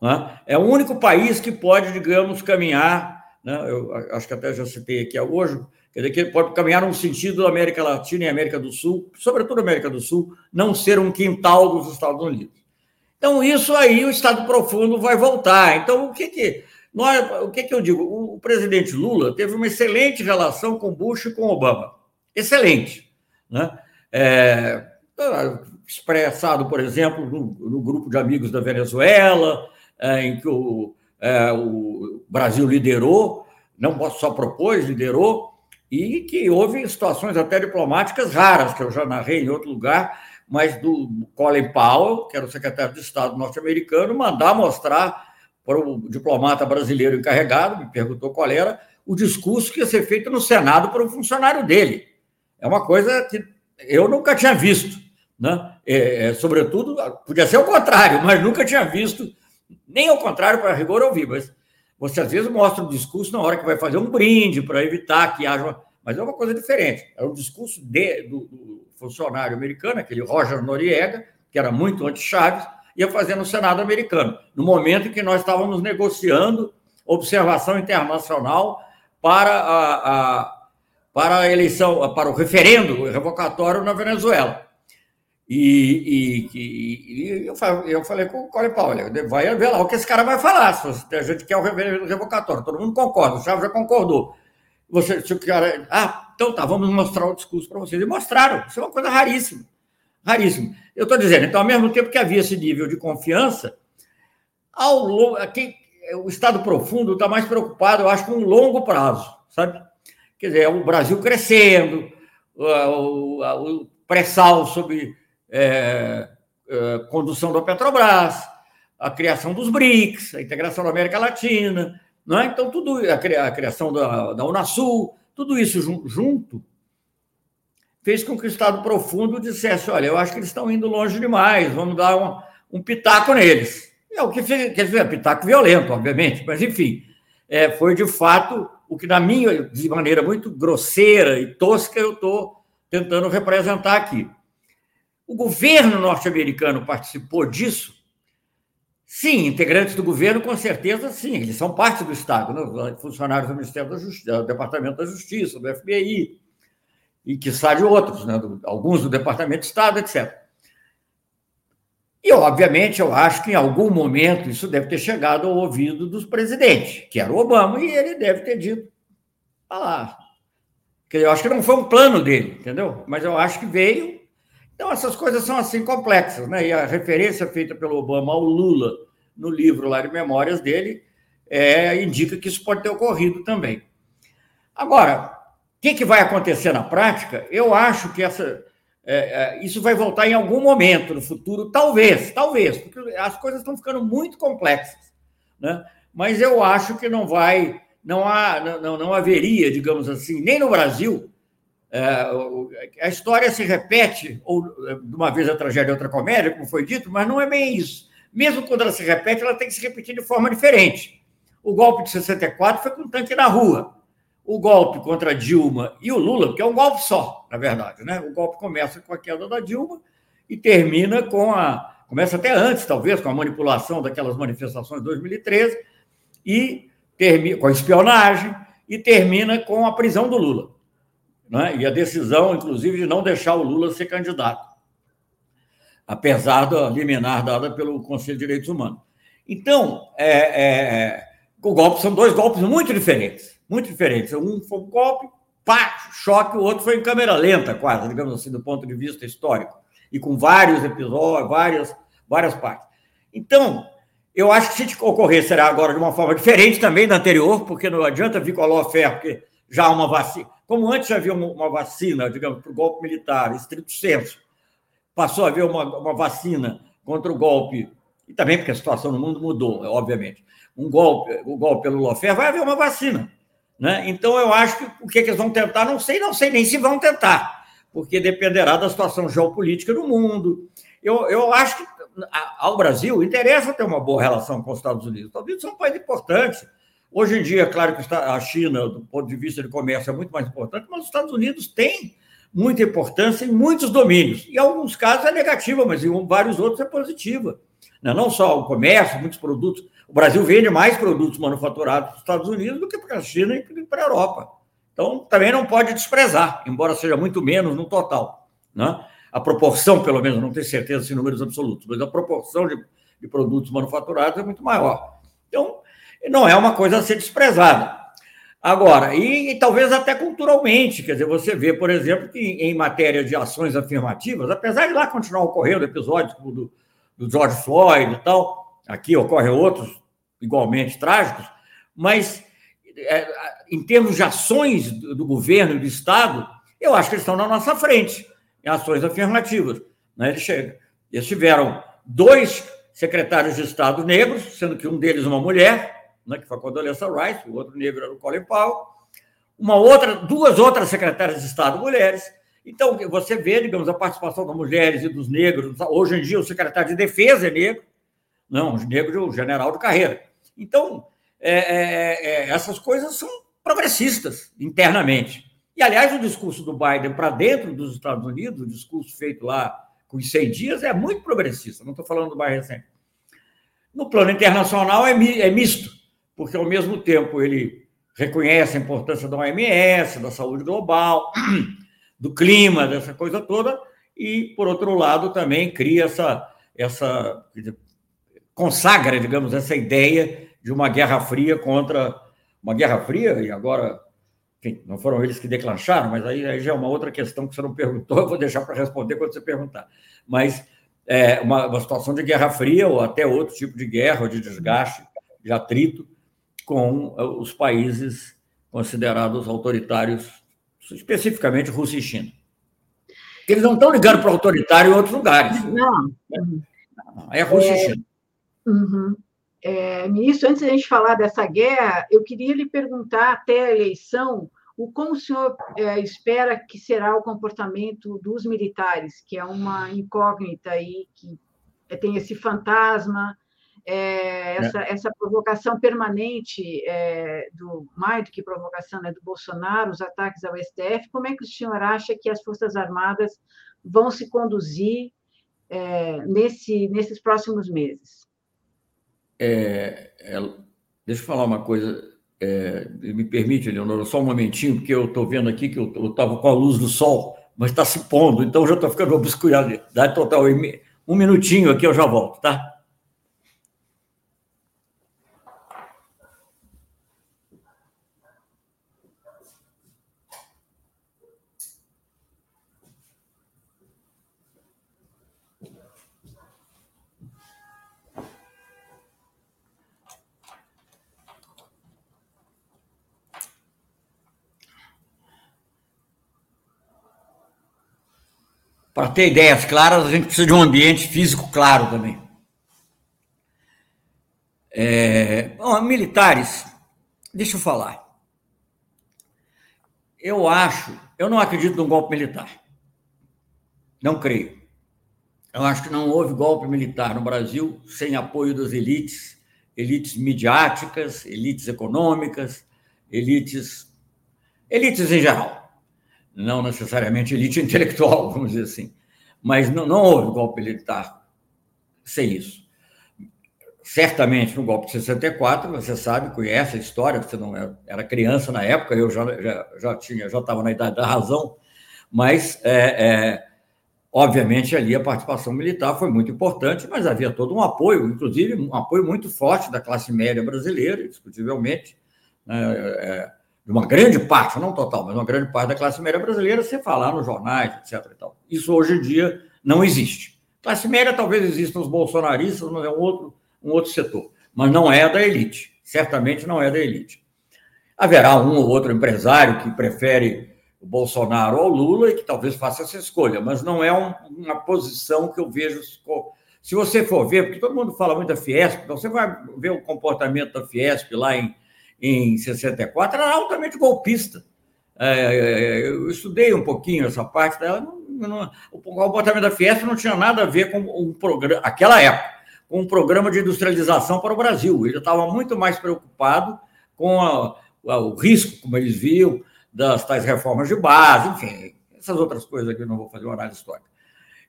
Né? É o único país que pode, digamos, caminhar. Né? Eu acho que até já citei aqui hoje, Quer dizer, que ele pode caminhar no sentido da América Latina e América do Sul, sobretudo América do Sul, não ser um quintal dos Estados Unidos. Então, isso aí, o Estado profundo vai voltar. Então, o que que, nós, o que, que eu digo? O, presidente Lula teve uma excelente relação com Bush e com Obama. Excelente. Né? É, expressado, por exemplo, no, no, grupo de amigos da Venezuela, é, em que o, é, o Brasil liderou, não só propôs, liderou, e que houve situações até diplomáticas raras, que eu já narrei em outro lugar, mas do Colin Powell, que era o secretário de Estado norte-americano, mandar mostrar para o diplomata brasileiro encarregado, me perguntou qual era, o discurso que ia ser feito no Senado para um funcionário dele. É uma coisa que eu nunca tinha visto. Né? É, é, sobretudo, podia ser o contrário, mas nunca tinha visto, nem ao contrário, para rigor eu vi, mas você às vezes mostra um discurso na hora que vai fazer um brinde para evitar que haja. Mas é uma coisa diferente. É o discurso de, do, do, funcionário americano, aquele Roger Noriega, que era muito anti-Chaves, ia fazer no Senado americano, no momento em que nós estávamos negociando observação internacional para a, a para a eleição, para o referendo revocatório na Venezuela. E, e, e, eu, falei, eu falei com o Colin Powell, vai ver lá o que esse cara vai falar, se a gente quer o revocatório. Todo mundo concorda, o Chávez já concordou. Você, se o cara. Ah, então tá, vamos mostrar o discurso para vocês. E mostraram. Isso é uma coisa raríssima. Raríssima. Eu estou dizendo, então, ao mesmo tempo que havia esse nível de confiança, ao longo, aqui, o Estado profundo está mais preocupado, eu acho, com um longo prazo, sabe? Quer dizer, é o Brasil crescendo, o, o, o pré-sal sobre é, é, condução da Petrobras, a criação dos BRICS, a integração da América Latina, não é? Então, tudo, a, criação da, da Unasul, tudo isso junto fez com que o Estado profundo dissesse: olha, eu acho que eles estão indo longe demais, vamos dar um, um pitaco neles. É o que fez, quer dizer, pitaco violento, obviamente, mas enfim, é, foi de fato o que, na minha, de maneira muito grosseira e tosca, eu estou tentando representar aqui. O governo norte-americano participou disso? Sim, integrantes do governo, com certeza, sim. Eles são parte do Estado, né? funcionários do Ministério da Justiça, do Departamento da Justiça, do FBI, e que de outros, né? alguns do Departamento de Estado, etc. E, obviamente, eu acho que em algum momento isso deve ter chegado ao ouvido dos presidentes, que era o Obama, e ele deve ter dito: ah lá, eu acho que não foi um plano dele, entendeu? Mas eu acho que veio. Então, essas coisas são assim complexas, né? E a referência feita pelo Obama ao Lula no livro lá de memórias dele é, indica que isso pode ter ocorrido também. Agora, o que, que vai acontecer na prática? Eu acho que essa, é, é, isso vai voltar em algum momento no futuro, talvez, talvez, porque as coisas estão ficando muito complexas, né? Mas eu acho que não vai, não há, não, não haveria, digamos assim, nem no Brasil. É, a história se repete, ou de uma vez a tragédia, outra comédia, como foi dito, mas não é bem isso. Mesmo quando ela se repete, ela tem que se repetir de forma diferente. O golpe de 64 foi com um tanque na rua o golpe contra Dilma e o Lula, que é um golpe só, na verdade, né? O golpe começa com a queda da Dilma e termina com a. Começa até antes, talvez, com a manipulação daquelas manifestações de 2013, e termina com a espionagem, e termina com a prisão do Lula. Né? E a decisão, inclusive, de não deixar o Lula ser candidato, apesar da liminar dada pelo Conselho de Direitos Humanos. Então, é, é, é o golpe são dois golpes muito diferentes muito diferentes. Um foi um golpe, pá, choque, o outro foi em câmera lenta, quase, digamos assim, do ponto de vista histórico, e com vários episódios, várias, várias partes. Então, eu acho que se ocorrer será agora de uma forma diferente também da anterior, porque não adianta vir com a lawfare, porque já há uma vacina. Como antes havia uma vacina, digamos, para o golpe militar, estrito senso, passou a haver uma, uma vacina contra o golpe, e também porque a situação no mundo mudou, obviamente. Um golpe, o golpe pelo lawfare, vai haver uma vacina. Né? Então, eu acho que o que, que eles vão tentar, não sei, não sei nem se vão tentar, porque dependerá da situação geopolítica do mundo. Eu, eu acho que ao Brasil interessa ter uma boa relação com os Estados Unidos. Os Estados Unidos são um país importante. Hoje em dia, claro que a China, do ponto de vista de comércio, é muito mais importante, mas os Estados Unidos têm muita importância em muitos domínios. Em alguns casos é negativa, mas em vários outros é positiva. Né? Não só o comércio, muitos produtos. O Brasil vende mais produtos manufaturados para os Estados Unidos do que para a China e para a Europa. Então, também não pode desprezar, embora seja muito menos no total. Né? A proporção, pelo menos, não tenho certeza se números absolutos, mas a proporção de, de produtos manufaturados é muito maior. Então, não é uma coisa a ser desprezada. Agora, e, e, talvez até culturalmente, quer dizer, você vê, por exemplo, que em, matéria de ações afirmativas, apesar de lá continuar ocorrendo episódios do, do George Floyd e tal, aqui ocorrem outros igualmente trágicos, mas é, em termos de ações do, do governo e do Estado, eu acho que eles estão na nossa frente, em ações afirmativas. Né? Eles, chegam, eles tiveram dois secretários de Estado negros, sendo que um deles uma mulher, né, que foi a Condoleezza Rice, o outro negro era o Colin Powell, uma outra, duas outras secretárias de Estado mulheres, então, você vê, digamos, a participação das mulheres e dos negros. Hoje em dia, o secretário de Defesa é negro, não, o negro, o general de carreira. Então, é, é, é, essas coisas são progressistas internamente. E, aliás, o discurso do Biden para dentro dos Estados Unidos, o discurso feito lá com os 100 dias, é muito progressista. Não estou falando do mais recente. No plano internacional, é, é misto, porque, ao mesmo tempo, ele reconhece a importância da OMS, da saúde global do clima, dessa coisa toda, e, por outro lado, também cria essa, essa consagra, digamos, essa ideia de uma guerra fria contra uma guerra fria, e agora, enfim, não foram eles que declancharam, mas aí, aí já é uma outra questão que você não perguntou, eu vou deixar para responder quando você perguntar. Mas é uma, uma situação de guerra fria, ou até outro tipo de guerra, ou de desgaste, de atrito, com os países considerados autoritários especificamente Rússia e China. Eles não estão ligando para o autoritário em outros lugares. Não. É Rússia é, e China. Uhum. É, ministro, antes de a gente falar dessa guerra, eu queria lhe perguntar, até a eleição, o como o senhor é, espera que será o comportamento dos militares, que é uma incógnita aí, que tem esse fantasma é, é, essa, é. essa provocação permanente é, do mais do que provocação né, do Bolsonaro, os ataques ao STF, como é que o senhor acha que as Forças Armadas vão se conduzir é, nesse, nesses próximos meses? É, deixa eu falar uma coisa. me permite, Leonora, só um momentinho, porque eu estou vendo aqui que eu estava com a luz do sol, mas está se pondo, então já estou ficando obscurado. Dá total um minutinho aqui, eu já volto, tá? Para ter ideias claras, a gente precisa de um ambiente físico claro também. É, bom, militares, deixa eu falar. Eu acho, eu não acredito num golpe militar. Não creio. Eu acho que não houve golpe militar no Brasil sem apoio das elites, elites midiáticas, elites econômicas, elites, elites em geral não necessariamente elite intelectual, vamos dizer assim. Mas não, não houve golpe militar sem isso. Certamente, no golpe de 64, você sabe, conhece a história, você não era, era criança na época, eu já, já, já tinha, já estava na idade da razão, mas, é, é, obviamente, ali a participação militar foi muito importante, mas havia todo um apoio, inclusive um apoio muito forte da classe média brasileira, indiscutivelmente, né, é, de uma grande parte, não total, mas uma grande parte da classe média brasileira, você falar nos jornais, etc. Isso hoje em dia não existe. Classe média talvez existam os bolsonaristas, mas é um outro, um outro setor. Mas não é da elite. Certamente não é da elite. Haverá um ou outro empresário que prefere o Bolsonaro ou Lula e que talvez faça essa escolha, mas não é um, uma posição que eu vejo. Se você for ver, porque todo mundo fala muito da Fiesp, então você vai ver o comportamento da Fiesp lá em em 64, era altamente golpista. É, eu estudei um pouquinho essa parte dela. O comportamento da Fiesp não tinha nada a ver com um programa, aquela época, com um programa de industrialização para o Brasil. Ele estava muito mais preocupado com o risco, como eles viam, das tais reformas de base, enfim, essas outras coisas aqui eu não vou fazer uma análise histórica.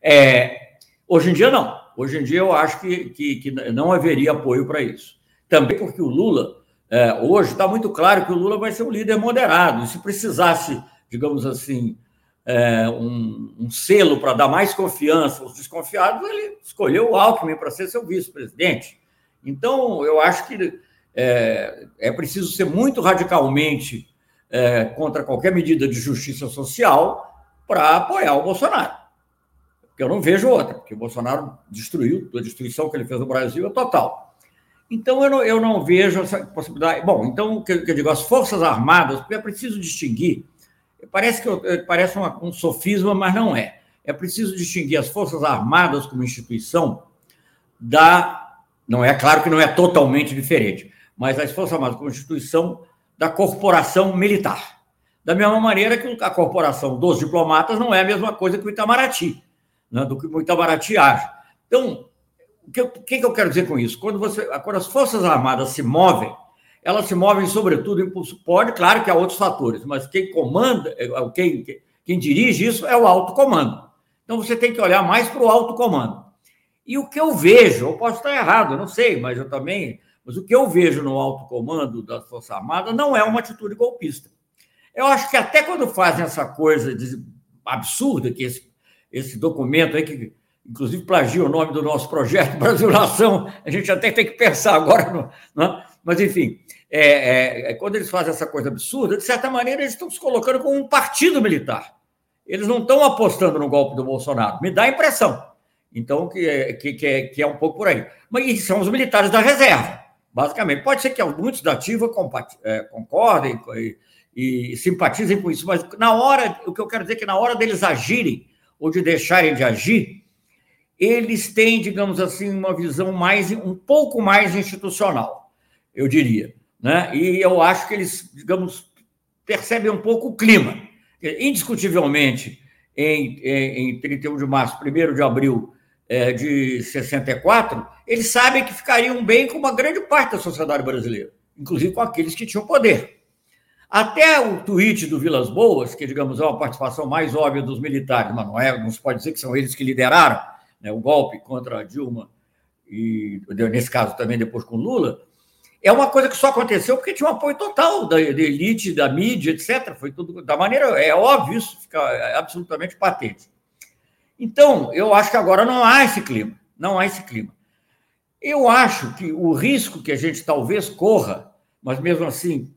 É, hoje em dia, não. Hoje em dia, eu acho que, que, que não haveria apoio para isso. Também porque o Lula é, hoje está muito claro que o Lula vai ser um líder moderado. E se precisasse, digamos assim, é, um, um, selo para dar mais confiança aos desconfiados, ele escolheu o Alckmin para ser seu vice-presidente. Então, eu acho que é, é preciso ser muito radicalmente é, contra qualquer medida de justiça social para apoiar o Bolsonaro. Porque eu não vejo outra, porque o Bolsonaro destruiu, a destruição que ele fez no Brasil é total. Então, eu não, eu não vejo essa possibilidade. Bom, então, o que, eu digo, as Forças Armadas, porque é preciso distinguir, parece, que eu, parece uma, um sofisma, mas não é. É preciso distinguir as Forças Armadas como instituição da. Não é claro que não é totalmente diferente, mas as Forças Armadas como instituição da corporação militar. Da mesma maneira que a corporação dos diplomatas não é a mesma coisa que o Itamaraty, né, do que o Itamaraty age. Então, o que, que, que eu quero dizer com isso? Quando, você, quando as Forças Armadas se movem, elas se movem, sobretudo, impulso. Pode, claro que há outros fatores, mas quem comanda, é, é, quem, quem dirige isso é o alto comando. Então você tem que olhar mais para o alto comando. E o que eu vejo, eu posso estar errado, não sei, mas eu também. Mas o que eu vejo no alto comando das Forças Armadas não é uma atitude golpista. Eu acho que até quando fazem essa coisa absurda, que esse, esse documento aí que inclusive plagia o nome do nosso projeto Brasil Nação, a gente até tem que pensar agora, né? mas enfim, é, é, é, quando eles fazem essa coisa absurda, de certa maneira eles estão se colocando como um partido militar. Eles não estão apostando no golpe do Bolsonaro, me dá a impressão. Então, que é, que, que, é, que é um pouco por aí. Mas são os militares da reserva, basicamente. Pode ser que muitos da ativa é, concordem e, e simpatizem com isso, mas na hora, o que eu quero dizer é que na hora deles agirem, ou de deixarem de agir, eles têm, digamos assim, uma visão mais um pouco mais institucional, eu diria, né? E eu acho que eles, digamos, percebem um pouco o clima. Indiscutivelmente, em, em, em 31 de março, 1 de abril é, de 64, eles sabem que ficariam bem com uma grande parte da sociedade brasileira, inclusive com aqueles que tinham poder. Até o tweet do Vilas Boas, que, digamos, é uma participação mais óbvia dos militares, mas não, é, não se pode dizer que são eles que lideraram, né, o golpe contra a Dilma, e nesse caso também depois com Lula, é uma coisa que só aconteceu porque tinha um apoio total da, da elite, da mídia, etc. Foi tudo da maneira, é óbvio, isso fica absolutamente patente. Então, eu acho que agora não há esse clima, não há esse clima. Eu acho que o risco que a gente talvez corra, mas mesmo assim,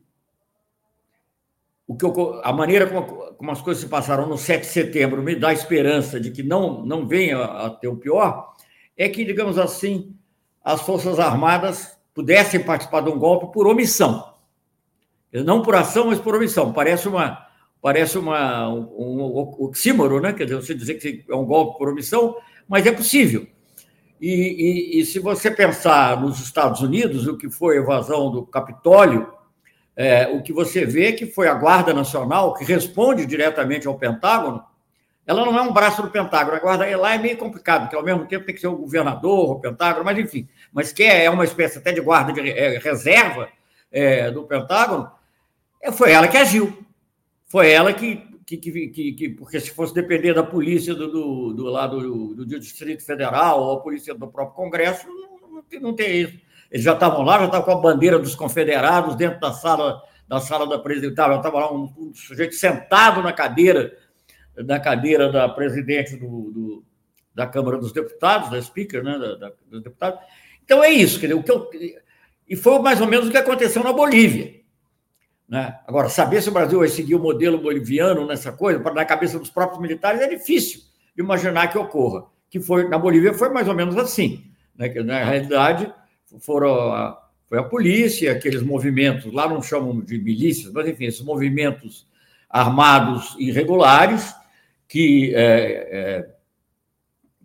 o que eu, a maneira como, como, as coisas se passaram no 7 de setembro me dá esperança de que não, não venha a ter o pior, é que, digamos assim, as Forças Armadas pudessem participar de um golpe por omissão. Não por ação, mas por omissão. Parece uma, parece uma, um, oxímoro, né? quer dizer, você dizer que é um golpe por omissão, mas é possível. E, e, e, se você pensar nos Estados Unidos, o que foi a evasão do Capitólio, é, o que você vê é que foi a Guarda Nacional, que responde diretamente ao Pentágono, ela não é um braço do Pentágono. A Guarda lá é meio complicado, porque ao mesmo tempo tem que ser o governador, o Pentágono, mas enfim. Mas que é, é uma espécie até de guarda de é, reserva é, do Pentágono, é, foi ela que agiu. Foi ela que que, que, que, porque se fosse depender da polícia do, do, do lado do, do, Distrito Federal ou a polícia do próprio Congresso, não, não, não tem isso. Eles já estavam lá, já estavam com a bandeira dos confederados dentro da sala da sala da presidente. Já estava lá um, um, sujeito sentado na cadeira na cadeira da presidente do, do da Câmara dos Deputados, da Speaker, né, da, da, dos deputados. Então é isso, quer dizer, o que eu, e foi mais ou menos o que aconteceu na Bolívia. Né? Agora, saber se o Brasil vai seguir o modelo boliviano nessa coisa, na cabeça dos próprios militares, é difícil de imaginar que ocorra. Que foi na Bolívia foi mais ou menos assim. Né? Que, na realidade, foram a, foi a polícia, aqueles movimentos, lá não chamam de milícias, mas enfim, esses movimentos armados irregulares que, é, é,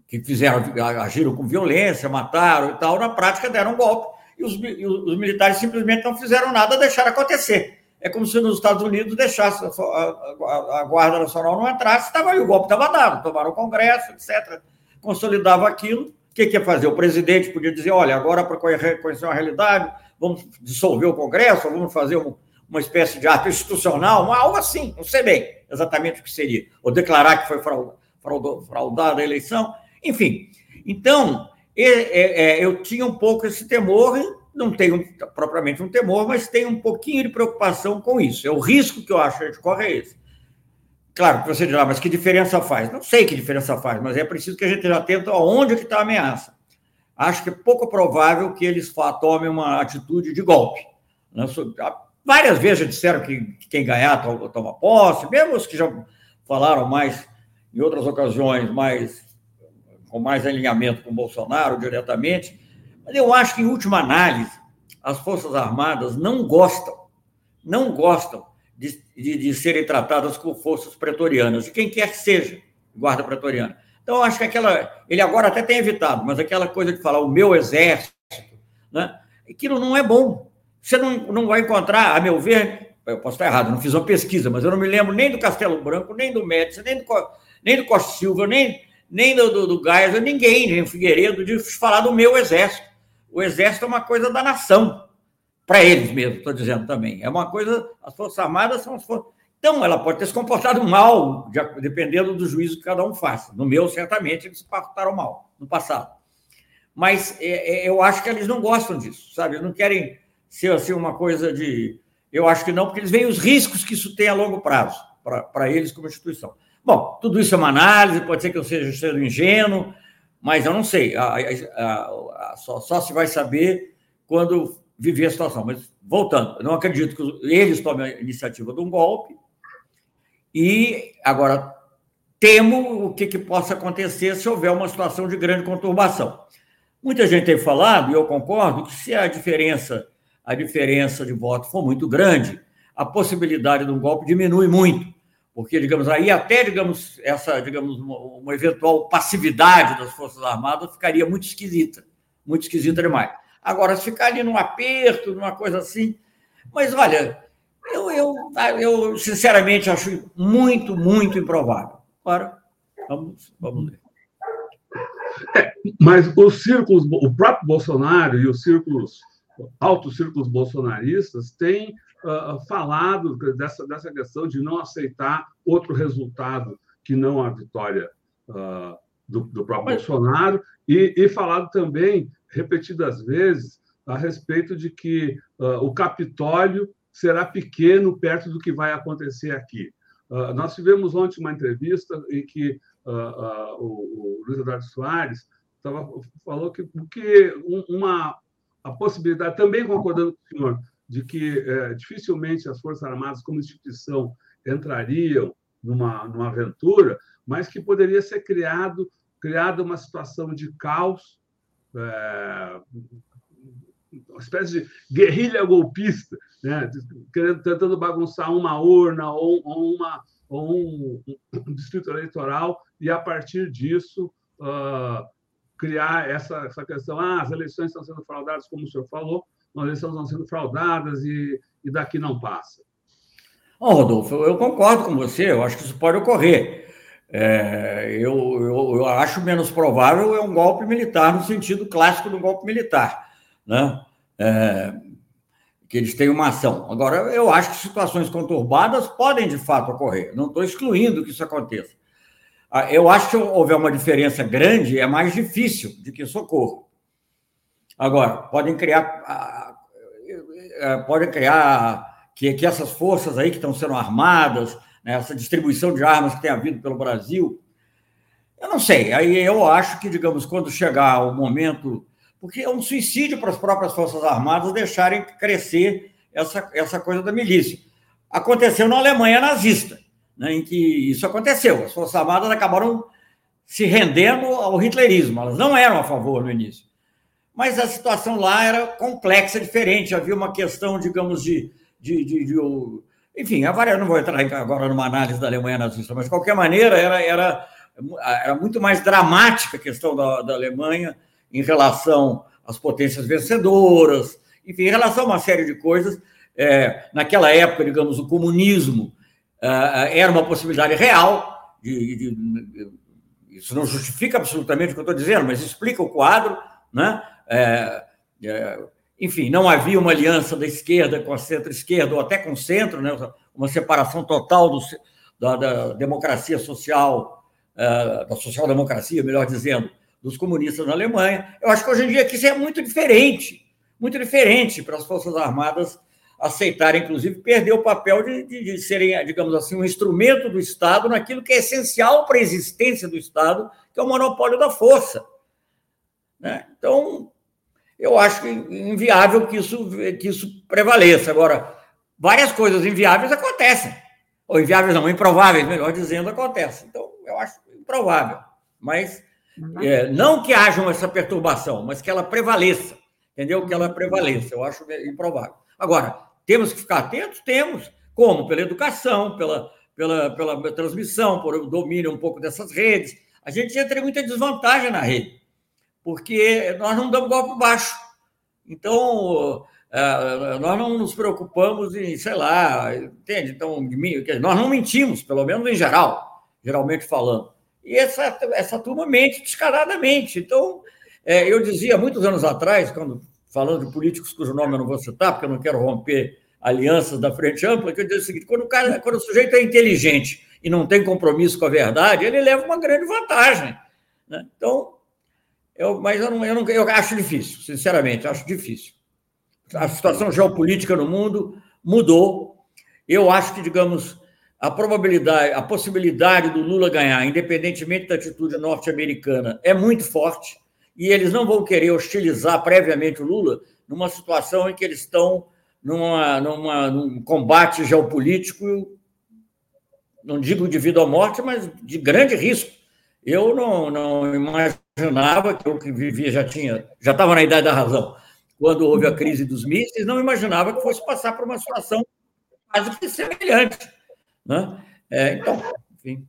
que fizeram, agiram com violência, mataram e tal, na prática deram um golpe. E os, e os militares simplesmente não fizeram nada, deixaram acontecer. É como se nos Estados Unidos deixasse a, a, a Guarda Nacional não entrasse, estava aí, o golpe estava dado, tomaram o Congresso, etc. Consolidava aquilo. O que, que ia fazer? O presidente podia dizer: olha, agora para reconhecer uma realidade, vamos dissolver o Congresso, vamos fazer um, uma espécie de ato institucional, algo assim, não sei bem exatamente o que seria. Ou declarar que foi fraudada a eleição. Enfim. Então, é, eu tinha um pouco esse temor não tenho propriamente um temor, mas tenho um pouquinho de preocupação com isso. É o risco que eu acho que a corre é esse. Claro que você dirá, mas que diferença faz? Não sei que diferença faz, mas é preciso que a gente esteja atento aonde que está a ameaça. Acho que é pouco provável que eles tomem uma atitude de golpe. Né? Várias vezes já disseram que quem ganhar toma posse, mesmo os que já falaram mais em outras ocasiões, mais, com mais alinhamento com o Bolsonaro diretamente, mas eu acho que, em última análise, as Forças Armadas não gostam, não gostam de, de, de serem tratadas como forças pretorianas, de quem quer que seja guarda pretoriana. Então, acho que aquela. Ele agora até tem evitado, mas aquela coisa de falar o meu exército, né? aquilo não é bom. Você não, não vai encontrar, a meu ver, eu posso estar errado, não fiz uma pesquisa, mas eu não me lembro nem do Castelo Branco, nem do Médici, nem do, nem do Costa Silva, nem, nem do, do, do Geisel, ninguém, nem o Figueiredo, de falar do meu exército o exército é uma coisa da nação, para eles mesmo, estou dizendo também. É uma coisa, as Forças Armadas são as Forças. Então, ela pode ter se comportado mal, dependendo do juízo que cada um faça. No meu, certamente, eles se comportaram mal no passado. Mas é, é, eu acho que eles não gostam disso, sabe? Eles não querem ser assim uma coisa de. Eu acho que não, porque eles veem os riscos que isso tem a longo prazo para eles como instituição. Bom, tudo isso é uma análise, pode ser que eu seja sendo ingênuo, mas eu não sei, a, a, a, só, só, se vai saber quando viver a situação. Mas, voltando, não acredito que eles tomem a iniciativa de um golpe, e agora temo o que, que possa acontecer se houver uma situação de grande conturbação. Muita gente tem falado, e eu concordo, que se a diferença, a diferença de voto for muito grande, a possibilidade de um golpe diminui muito porque, digamos, aí até, digamos, essa, digamos, uma, eventual passividade das Forças Armadas ficaria muito esquisita, muito esquisita demais. Agora, se ficar ali num aperto, numa coisa assim, mas olha, eu, eu, eu sinceramente acho muito, muito improvável. Agora, vamos, vamos ver. É, mas os círculos, o próprio Bolsonaro e os círculos, altos círculos bolsonaristas têm uh, falado dessa, dessa questão de não aceitar outro resultado que não a vitória uh, do, do, próprio Mas... Bolsonaro, e, e, falado também, repetidas vezes, a respeito de que uh, o Capitólio será pequeno perto do que vai acontecer aqui. nós tivemos ontem uma entrevista em que o, o Luiz Eduardo Soares tava, falou que, que uma, a possibilidade, também concordando com o senhor, de que é, dificilmente as Forças Armadas, como instituição, entrariam numa, numa aventura, mas que poderia ser criado criada uma situação de caos, uma espécie de guerrilha golpista, né, tentando bagunçar uma urna ou, ou, uma, ou um, um, distrito eleitoral e, a partir disso, uh, criar essa, essa questão: ah, as eleições estão sendo fraudadas, como o senhor falou, as eleições estão sendo fraudadas e, e daqui não passa. Bom, Rodolfo, eu concordo com você, eu acho que isso pode ocorrer. É, eu, eu, eu, acho menos provável é um golpe militar no sentido clássico do golpe militar, né? É, que eles têm uma ação. Agora, eu acho que situações conturbadas podem de fato ocorrer. Não estou excluindo que isso aconteça. Ah, eu acho que se houver uma diferença grande, é mais difícil de que isso ocorra. Agora, podem criar, ah, eh, podem criar que, que essas forças aí que estão sendo armadas, né, essa distribuição de armas que tem havido pelo Brasil, eu não sei. Aí eu acho que, digamos, quando chegar o momento porque é um suicídio para as próprias Forças Armadas deixarem crescer essa, essa coisa da milícia. Aconteceu na Alemanha nazista, né, em que isso aconteceu. As Forças Armadas acabaram se rendendo ao hitlerismo, elas não eram a favor no início. Mas a situação lá era complexa, diferente. Havia uma questão, digamos, de. de, de, de enfim, a várias, não vou entrar agora numa análise da Alemanha nazista, mas de qualquer maneira era, era, era muito mais dramática a questão da, da Alemanha em relação às potências vencedoras, enfim, em relação a uma série de coisas. É, naquela época, digamos, o comunismo é, era uma possibilidade real, de, de, de, isso não justifica absolutamente o que eu estou dizendo, mas explica o quadro, né? É, é, enfim, não havia uma aliança da esquerda com a centro-esquerda, ou até com o centro, né? uma separação total do, da, da democracia social, é, da social-democracia, melhor dizendo, dos comunistas na Alemanha. Eu acho que hoje em dia isso é muito diferente, muito diferente para as Forças Armadas aceitarem, inclusive, perder o papel de, de, de, serem, digamos assim, um instrumento do Estado naquilo que é essencial para a existência do Estado, que é o monopólio da força. Né? Então, eu acho inviável que isso, que isso prevaleça. Agora, várias coisas inviáveis acontecem. Ou inviáveis não, improváveis, melhor dizendo, acontecem. Então, eu acho improvável. Mas é, não que haja essa perturbação, mas que ela prevaleça, entendeu? Que ela prevaleça, eu acho improvável. Agora, temos que ficar atentos? Temos. Como? Pela educação, pela, pela, pela transmissão, por domínio um pouco dessas redes. A gente entra em muita desvantagem na rede, porque nós não damos golpe baixo. Então, é, nós não nos preocupamos em, sei lá, entende? Então, nós não mentimos, pelo menos em geral, geralmente falando. E essa, essa turma mente descaradamente. Então, é, eu dizia muitos anos atrás, quando falando de políticos cujo nome eu não vou citar, porque eu não quero romper alianças da frente ampla, que eu dizia o seguinte: quando o, cara, quando o sujeito é inteligente e não tem compromisso com a verdade, ele leva uma grande vantagem. Né? Então, eu, mas eu, não, eu, não, eu acho difícil, sinceramente, acho difícil. A situação geopolítica no mundo mudou. Eu acho que, digamos, a probabilidade, a possibilidade do Lula ganhar, independentemente da atitude norte-americana, é muito forte. E eles não vão querer hostilizar previamente o Lula numa situação em que eles estão numa, numa, num combate geopolítico, não digo de vida ou morte, mas de grande risco. Eu não, não imaginava que eu que vivia já tinha, já estava na idade da razão. Quando houve a crise dos mísseis, não imaginava que fosse passar por uma situação quase que semelhante. Né? É, então, enfim.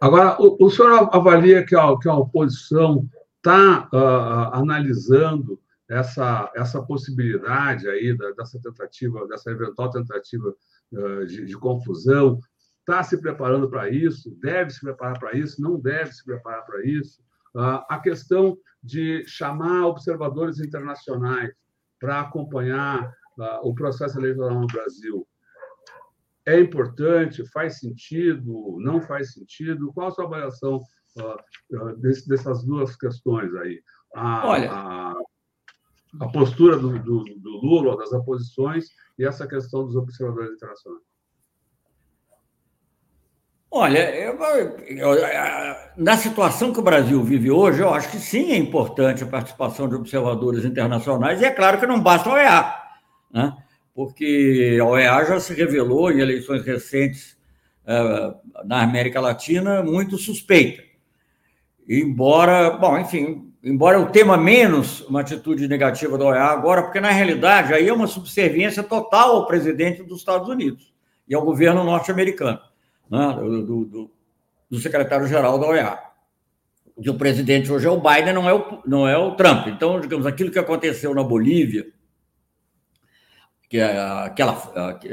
Agora, o, o senhor avalia que a, que a oposição está uh, ah, analisando essa, essa possibilidade aí da, dessa tentativa, dessa eventual tentativa uh, de, de, confusão, está se preparando para isso, deve se preparar para isso, não deve se preparar para isso. Uh, a questão de chamar observadores internacionais para acompanhar o processo eleitoral no Brasil é importante, faz sentido, não faz sentido? Qual a sua avaliação desse, dessas duas questões aí? A, Olha... a, a postura do, do, do, Lula, das oposições, e essa questão dos observadores internacionais. Olha, eu, eu, na situação que o Brasil vive hoje, eu acho que sim é importante a participação de observadores internacionais, e é claro que não basta o EA né? porque a OEA já se revelou em eleições recentes uh, na América Latina muito suspeita. Embora, bom, enfim, embora eu tema menos uma atitude negativa da OEA agora, porque na realidade aí é uma subserviência total ao presidente dos Estados Unidos e ao governo norte-americano, né, do, do, do secretário-geral da OEA. Que o presidente hoje é o Biden, não é o, não é o Trump. Então, digamos, aquilo que aconteceu na Bolívia, que é aquela,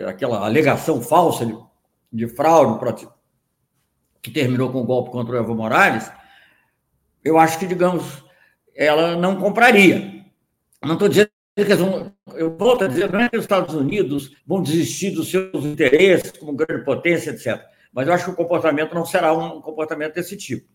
aquela alegação falsa de, de fraude que terminou com o golpe contra o Evo Morales, eu acho que, digamos, ela não compraria. Não estou dizendo que eu volto a dizer, não é que os Estados Unidos vão desistir dos seus interesses como grande potência, etc. Mas eu acho que o comportamento não será um comportamento desse tipo.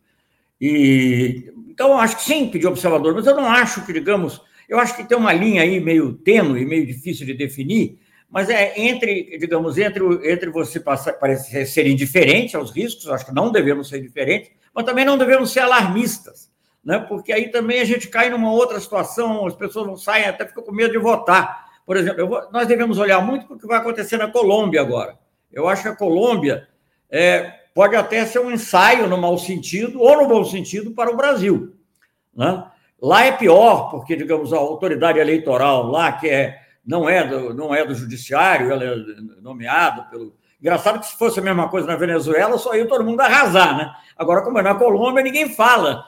E, então, eu acho que sim, pedir observador, mas eu não acho que, digamos, eu acho que tem uma linha aí meio tênue, meio difícil de definir, mas é entre, digamos, entre, entre você passar, parece ser indiferente aos riscos, acho que não devemos ser indiferentes, mas também não devemos ser alarmistas né? porque aí também a gente cai numa outra situação, as pessoas não saem, até ficam com medo de votar. Por exemplo, vou, nós devemos olhar muito para o que vai acontecer na Colômbia agora. Eu acho que a Colômbia é, pode até ser um ensaio no mau sentido ou no bom sentido para o Brasil. Né? Lá é pior, porque, digamos, a autoridade eleitoral lá, que é, não, é do, não é do judiciário, ela é nomeada pelo. Engraçado que se fosse a mesma coisa na Venezuela, só ia todo mundo arrasar, né? Agora, como é na Colômbia, ninguém fala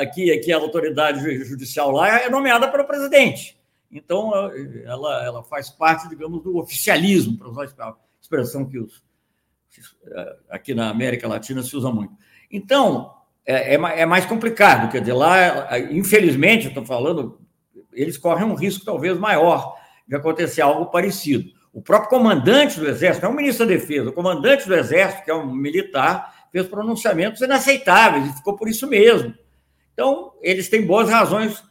aqui, aqui a autoridade judicial lá é nomeada pelo presidente. Então, ela, ela faz parte, digamos, do oficialismo, para usar a expressão que os, aqui na América Latina se usa muito. Então, é, é, é mais complicado, quer dizer, lá, infelizmente, estou falando, eles correm um risco talvez maior de acontecer algo parecido. O próprio comandante do Exército, não é o ministro da Defesa, o comandante do Exército, que é um militar, fez pronunciamentos inaceitáveis e ficou por isso mesmo. Então, eles têm boas razões,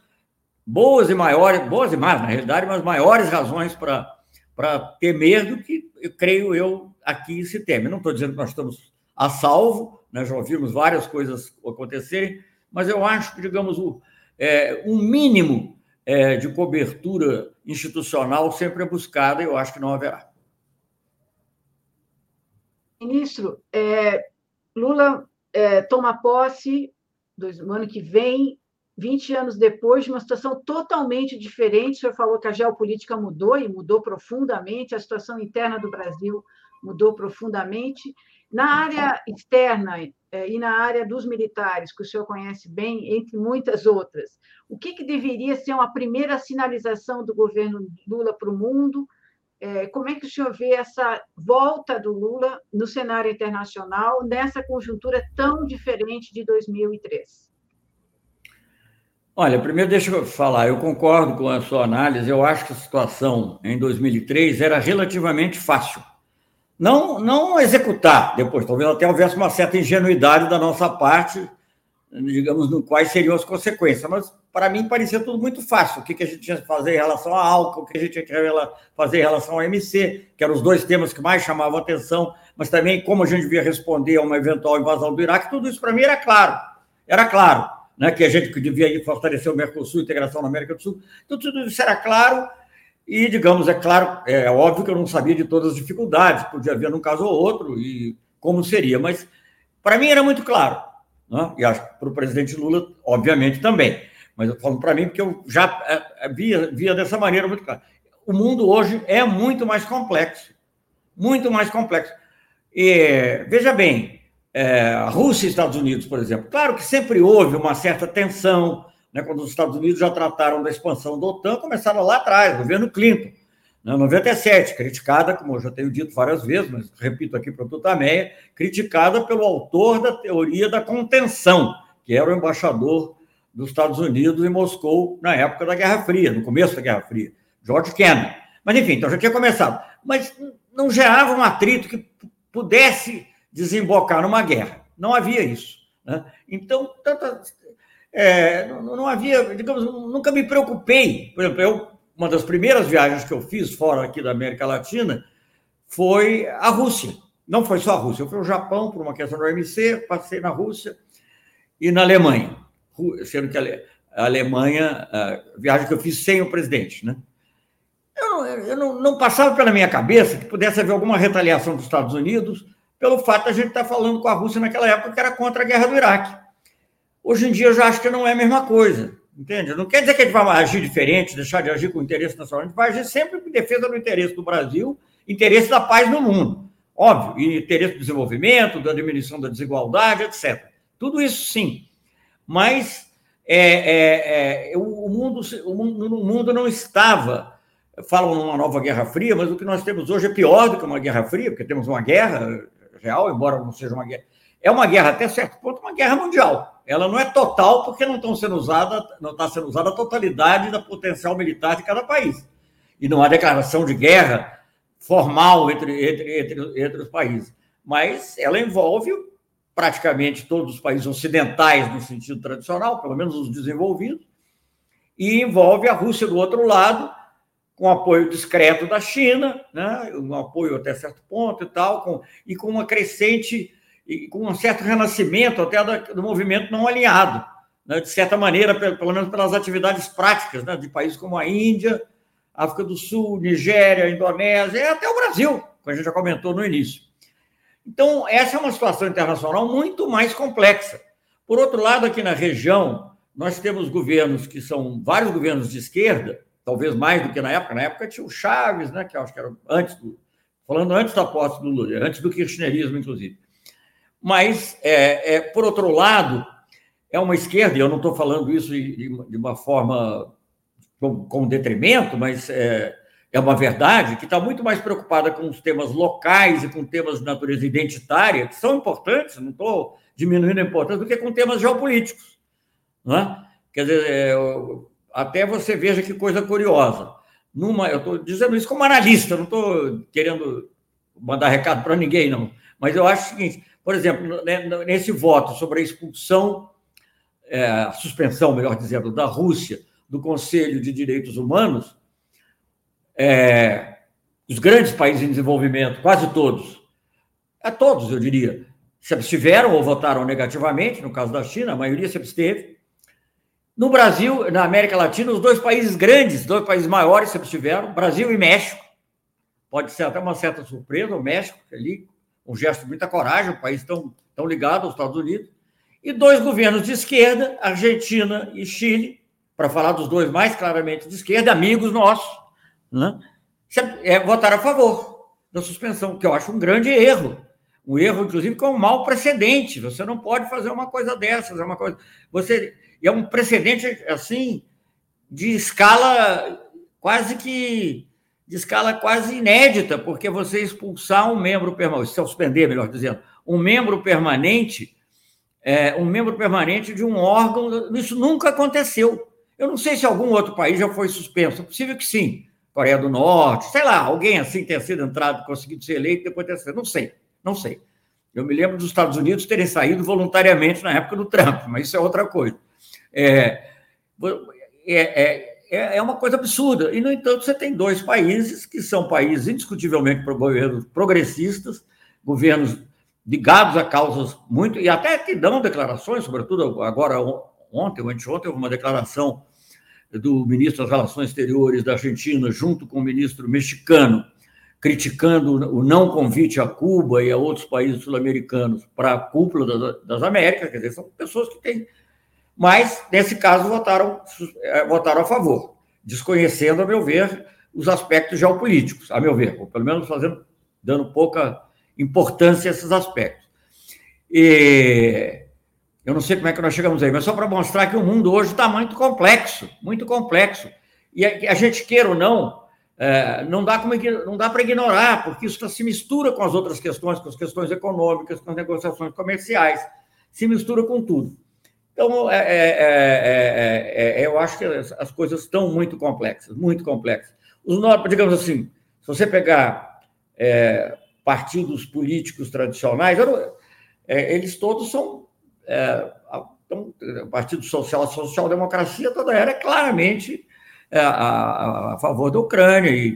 boas e maiores, boas e mais, na realidade, mas maiores razões para temer do que, eu creio eu, aqui se teme. Não estou dizendo que nós estamos a salvo, né? já ouvimos várias coisas acontecerem, mas eu acho que, digamos, o, é, um mínimo é, de cobertura institucional sempre é buscada e eu acho que não haverá. Ministro, é, Lula é, toma posse no ano que vem, 20 anos depois, de uma situação totalmente diferente. O senhor falou que a geopolítica mudou e mudou profundamente, a situação interna do Brasil mudou profundamente. Na área externa eh, e na área dos militares, que o senhor conhece bem, entre muitas outras, o que, que deveria ser uma primeira sinalização do governo Lula para o mundo? Eh, como é que o senhor vê essa volta do Lula no cenário internacional nessa conjuntura tão diferente de 2003? Olha, primeiro deixa eu falar, eu concordo com a sua análise, eu acho que a situação em 2003 era relativamente fácil. Não, não executar depois, talvez até houvesse uma certa ingenuidade da nossa parte, digamos, no quais seriam as consequências, mas para mim parecia tudo muito fácil. O que, que a gente tinha que fazer em relação a álcool, o que a gente tinha que fazer em relação ao MC, que eram os dois temas que mais chamavam atenção, mas também como a gente devia responder a uma eventual invasão do Iraque, tudo isso para mim era claro. Era claro, né, que a gente devia fortalecer o Mercosul, integração na América do Sul. Então, tudo isso era claro, e, digamos, é claro, é óbvio que eu não sabia de todas as dificuldades, podia haver num caso ou outro, e como seria, mas para mim era muito claro. Né? E acho que para o presidente Lula, obviamente, também mas eu falo para mim porque eu já é, é, via, via dessa maneira muito claro. O mundo hoje é muito mais complexo, muito mais complexo. E, veja bem, é, Rússia e Estados Unidos, por exemplo, claro que sempre houve uma certa tensão, né, quando os Estados Unidos já trataram da expansão da OTAN, começaram lá atrás, governo Clinton, né, 97, criticada, como eu já tenho dito várias vezes, mas repito aqui para o Tutameia, criticada pelo autor da teoria da contenção, que era o embaixador dos Estados Unidos em Moscou na época da Guerra Fria, no começo da Guerra Fria, George Kennan. Mas, enfim, então já tinha começado. Mas não gerava um atrito que pudesse desembocar numa guerra. Não havia isso. Né? Então, tanta, é, não, havia, digamos, nunca me preocupei. Por exemplo, eu, uma das primeiras viagens que eu fiz fora aqui da América Latina foi a Rússia. Não foi só a Rússia, eu fui ao Japão por uma questão do OMC, passei na Rússia e na Alemanha sendo que a Alemanha, a viagem que eu fiz sem o presidente, né? Eu, eu não, não, passava pela minha cabeça que pudesse haver alguma retaliação dos Estados Unidos pelo fato de a gente estar falando com a Rússia naquela época que era contra a guerra do Iraque. Hoje em dia eu já acho que não é a mesma coisa. entende? Não quer dizer que a gente vai agir diferente, deixar de agir com interesse nacional, a gente vai agir sempre em defesa do interesse do Brasil, interesse da paz no mundo, óbvio, e interesse do desenvolvimento, da diminuição da desigualdade, etc. Tudo isso sim, mas é, é, é, o, mundo, o, mundo, o mundo não estava, falam numa nova Guerra Fria, mas o que nós temos hoje é pior do que uma Guerra Fria, porque temos uma guerra real, embora não seja uma guerra. É uma guerra, até certo ponto, uma guerra mundial. Ela não é total, porque não estão sendo usada, não está sendo usada a totalidade da potencial militar de cada país. E não há declaração de guerra formal entre, entre, entre, entre os países. Mas ela envolve praticamente todos os países ocidentais no sentido tradicional, pelo menos os desenvolvidos, e envolve a Rússia do outro lado, com apoio discreto da China, né, um apoio até certo ponto e tal, com, e com uma crescente, e com um certo renascimento até do, movimento não alinhado, né, de certa maneira, pelo, menos pelas atividades práticas né, de países como a Índia, África do Sul, Nigéria, Indonésia, e até o Brasil, como a gente já comentou no início. Então, essa é uma situação internacional muito mais complexa. Por outro lado, aqui na região, nós temos governos que são vários governos de esquerda, talvez mais do que na época. Na época tinha o Chaves, né, que acho que era antes do. Falando antes da posse do Lula, antes do kirchnerismo, inclusive. Mas, é, é, por outro lado, é uma esquerda, e eu não estou falando isso de, de, uma forma com, com detrimento, mas é, é uma verdade, que está muito mais preocupada com os temas locais e com temas de natureza identitária, que são importantes, não estou diminuindo a importância, do que com temas geopolíticos. Não é? Quer dizer, é, até você veja que coisa curiosa. Numa, eu estou dizendo isso como analista, não estou querendo mandar recado para ninguém, não. Mas eu acho o seguinte: por exemplo, né, nesse voto sobre a expulsão, é, a suspensão, melhor dizendo, da Rússia do Conselho de Direitos Humanos, é, os grandes países em desenvolvimento, quase todos, a todos, eu diria, se abstiveram ou votaram negativamente, no caso da China, a maioria se absteve. No Brasil, na América Latina, os dois países grandes, dois países maiores se abstiveram, Brasil e México. Pode ser até uma certa surpresa, o México, ali, um gesto de muita coragem, um país tão, tão ligado aos Estados Unidos. E dois governos de esquerda, Argentina e Chile, para falar dos dois mais claramente de esquerda, amigos nossos, né? É, votaram a favor da suspensão, que eu acho um grande erro. Um erro, inclusive, com um mau precedente. Você não pode fazer uma coisa dessas, é uma coisa. Você é um precedente, assim, de escala quase que. De escala quase inédita, porque você expulsar um membro permanente, suspender, melhor dizendo, um membro permanente, é, um membro permanente de um órgão, isso nunca aconteceu. Eu não sei se algum outro país já foi suspenso, é possível que sim. Coreia do Norte, sei lá, alguém assim tenha sido entrado, conseguido ser eleito, depois ter sido. Não sei, não sei. Eu me lembro dos Estados Unidos terem saído voluntariamente na época do Trump, mas isso é outra coisa. É, é, é, é uma coisa absurda. E, no entanto, você tem dois países que são países indiscutivelmente progressistas, governos ligados a causas muito. e até que dão declarações, sobretudo agora, ontem ou anteontem, houve uma declaração do ministro das Relações Exteriores da Argentina, junto com o ministro mexicano, criticando o não convite a Cuba e a outros países sul-americanos para a cúpula das Américas, quer dizer, são pessoas que têm mas, nesse caso, votaram, é, votaram a favor, desconhecendo, a meu ver, os aspectos geopolíticos, a meu ver, ou pelo menos fazendo, dando pouca importância a esses aspectos. E eu não sei como é que nós chegamos aí, mas só para mostrar que o mundo hoje está muito complexo, muito complexo. E a, gente queira ou não, é, não dá, não dá para ignorar, porque isso se mistura com as outras questões, com as questões econômicas, com as negociações comerciais, se mistura com tudo. Então, é é, é, é, é, eu acho que as, coisas estão muito complexas, muito complexas. Os, digamos assim, se você pegar partidos políticos tradicionais, eles todos são. Então, o Partido Social, social-democracia, toda era claramente a, a, favor da Ucrânia. E,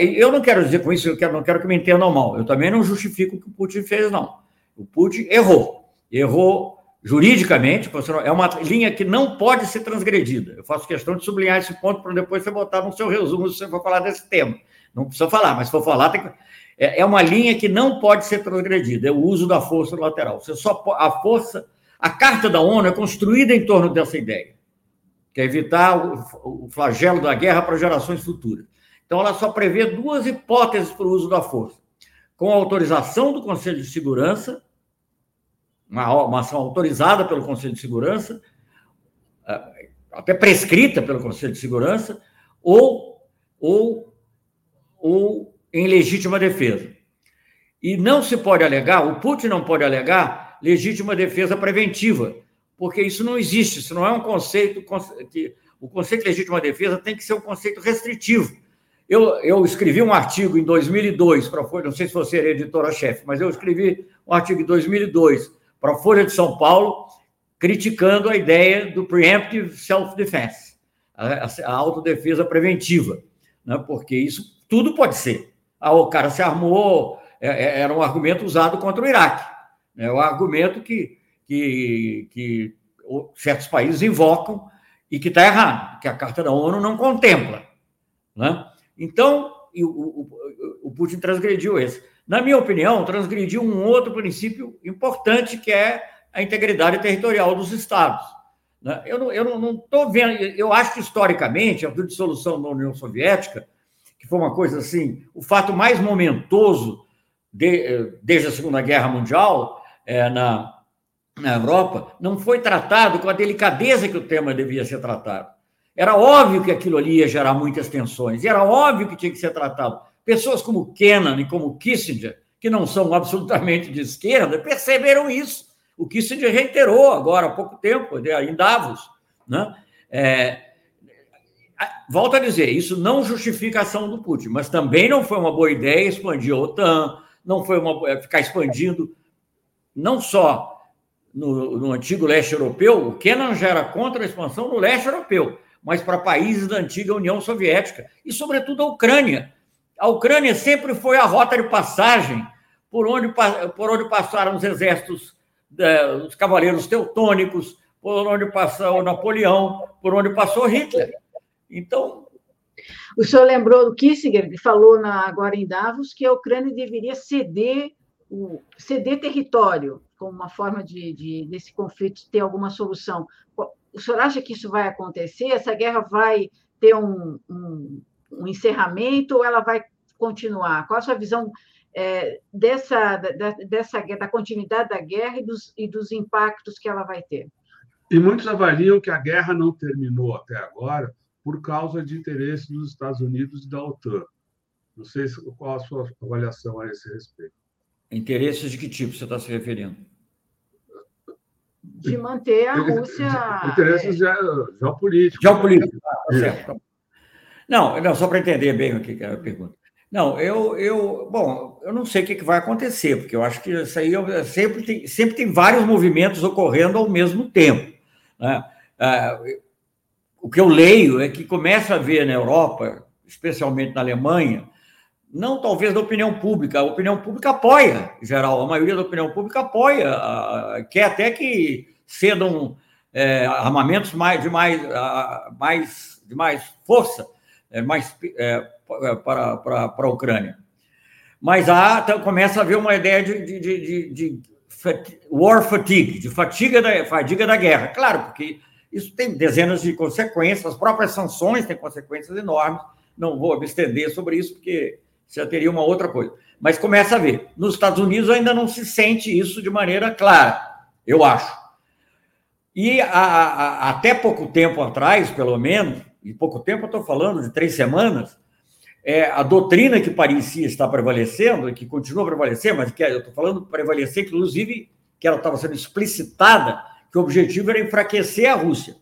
e, eu não quero dizer com isso, eu quero, não quero que me entendam mal. Eu também não justifico o que o Putin fez, não. O Putin errou. Errou juridicamente, é uma linha que não pode ser transgredida. Eu faço questão de sublinhar esse ponto para depois você botar no seu resumo se você for falar desse tema. Não precisa falar, mas se for falar, tem que... É, é uma linha que não pode ser transgredida, é o uso da força lateral. Você só a força, a Carta da ONU é construída em torno dessa ideia. que é evitar o flagelo da guerra para gerações futuras. Então, ela só prevê duas hipóteses para o uso da força: com autorização do Conselho de Segurança, uma, uma ação autorizada pelo Conselho de Segurança, é, até prescrita pelo Conselho de Segurança, ou, ou, ou em legítima defesa. E não se pode alegar, o Putin não pode alegar legítima defesa preventiva, porque isso não existe, isso não é um conceito que o conceito de legítima defesa tem que ser um conceito restritivo. Eu, eu escrevi um artigo em 2002 para não sei se você era editora-chefe, mas eu escrevi um artigo em 2002 para a Folha de São Paulo, criticando a ideia do preemptive self-defense, a, a, autodefesa preventiva, né? porque isso tudo pode ser. Ah, o cara se armou, é, é, era um argumento usado contra o Iraque. É né? um argumento que, que, que certos países invocam e que está errado, que a Carta da ONU não contempla. Né? Então, o, o, o Putin transgrediu esse. Na minha opinião, transgrediu um outro princípio importante, que é a integridade territorial dos Estados. Né? Eu não estou vendo, eu acho que historicamente, a dissolução da União Soviética, que foi uma coisa assim, o fato mais momentoso de, desde a Segunda Guerra Mundial é, na, na Europa, não foi tratado com a delicadeza que o tema devia ser tratado. Era óbvio que aquilo ali ia gerar muitas tensões, e era óbvio que tinha que ser tratado. Pessoas como Kennan e como Kissinger, que não são absolutamente de esquerda, perceberam isso. O Kissinger reiterou agora há pouco tempo, em Davos. Né? É, volto a dizer, isso não justifica a ação do Putin, mas também não foi uma boa ideia expandir a OTAN, não foi uma, é, ficar expandindo não só no, no, antigo leste europeu, o Kennan já era contra a expansão no leste europeu, mas para países da antiga União Soviética e, sobretudo, a Ucrânia. A Ucrânia sempre foi a rota de passagem por onde, por onde passaram os exércitos, os cavaleiros teutônicos, por onde passou Napoleão, por onde passou Hitler. Então, o senhor lembrou do Kissinger, que falou na, agora em Davos, que a Ucrânia deveria ceder, o, ceder território como uma forma de, de, desse conflito ter alguma solução. O senhor acha que isso vai acontecer? Essa guerra vai ter um, um, um encerramento ou ela vai continuar? Qual a sua visão é, dessa, da, dessa da continuidade da guerra e dos, e dos impactos que ela vai ter? E muitos avaliam que a guerra não terminou até agora por causa de interesses dos Estados Unidos e da OTAN. Não sei qual a sua avaliação a esse respeito. Interesses de que tipo você está se referindo? De manter a Rússia. Interesses é... geopolíticos. Geopolíticos, tá certo. Não, não, só para entender bem o que é a pergunta. Não, eu, eu, bom, eu não sei o que vai acontecer, porque eu acho que isso aí sempre tem, sempre tem vários movimentos ocorrendo ao mesmo tempo. Né? Ah, o que eu leio é que começa a ver na Europa, especialmente na Alemanha, não talvez da opinião pública, a opinião pública apoia, em geral, a maioria da opinião pública apoia, quer até que cedam é, armamentos mais, de, mais, mais, de mais força é, mais, é, para, para, para a Ucrânia. Mas há, então, começa a haver uma ideia de, de, de, de war fatigue, de fatiga da, fadiga da guerra. Claro, porque isso tem dezenas de consequências, as próprias sanções têm consequências enormes. Não vou me estender sobre isso, porque já teria uma outra coisa. Mas começa a ver. Nos Estados Unidos ainda não se sente isso de maneira clara, eu acho. E a, a, até pouco tempo atrás, pelo menos, e pouco tempo eu estou falando de três semanas, é, a doutrina que parecia estar prevalecendo, que continua a prevalecer, mas que eu estou falando prevalecer, inclusive, que ela estava sendo explicitada que o objetivo era enfraquecer a Rússia.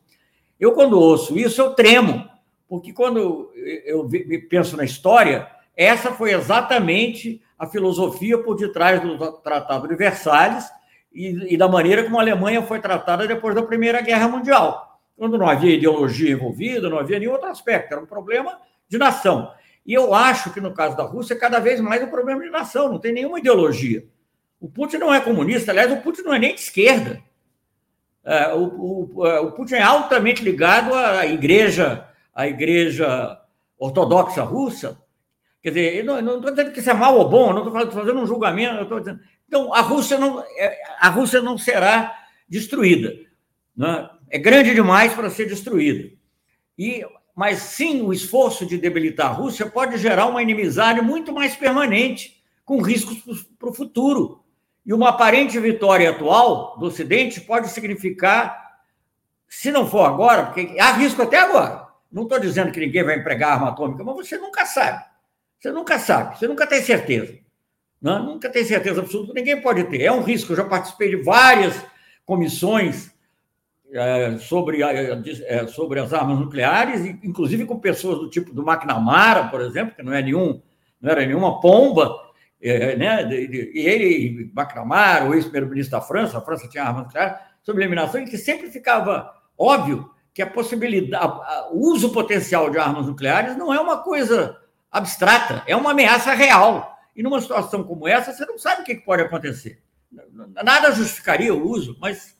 Eu, quando ouço isso, eu tremo, porque quando eu penso na história, essa foi exatamente a filosofia por detrás do Tratado de Versalhes e, e da maneira como a Alemanha foi tratada depois da Primeira Guerra Mundial, quando não havia ideologia envolvida, não havia nenhum outro aspecto, era um problema de nação. E eu acho que no caso da Rússia, cada vez mais é um problema de nação, não tem nenhuma ideologia. O Putin não é comunista, aliás, o Putin não é nem de esquerda. É, o, o, é, o, Putin é altamente ligado à igreja, à igreja ortodoxa russa. Quer dizer, eu não estou dizendo que isso é mal ou bom, não estou fazendo um julgamento, eu dizendo. Então, a Rússia não, é, a Rússia não será destruída. Né? É grande demais para ser destruída. E, mas sim, o esforço de debilitar a Rússia pode gerar uma inimizade muito mais permanente, com riscos para o futuro. E uma aparente vitória atual do Ocidente pode significar, se não for agora, porque há risco até agora. Não estou dizendo que ninguém vai empregar arma atômica, mas você nunca sabe. Você nunca sabe, você nunca tem certeza. Não, né? nunca tem certeza absoluta, ninguém pode ter. É um risco. Eu já participei de várias comissões é, sobre, é, sobre as armas nucleares, inclusive com pessoas do tipo do McNamara, por exemplo, que não é nenhum, não era nenhuma pomba, é, né? E ele, McNamara, o ex-primeiro-ministro da França, a França tinha armas nucleares, sobre eliminação, e que sempre ficava óbvio que a possibilidade, o uso potencial de armas nucleares não é uma coisa abstrata, é uma ameaça real. E numa situação como essa, você não sabe o que pode acontecer. Nada justificaria o uso, mas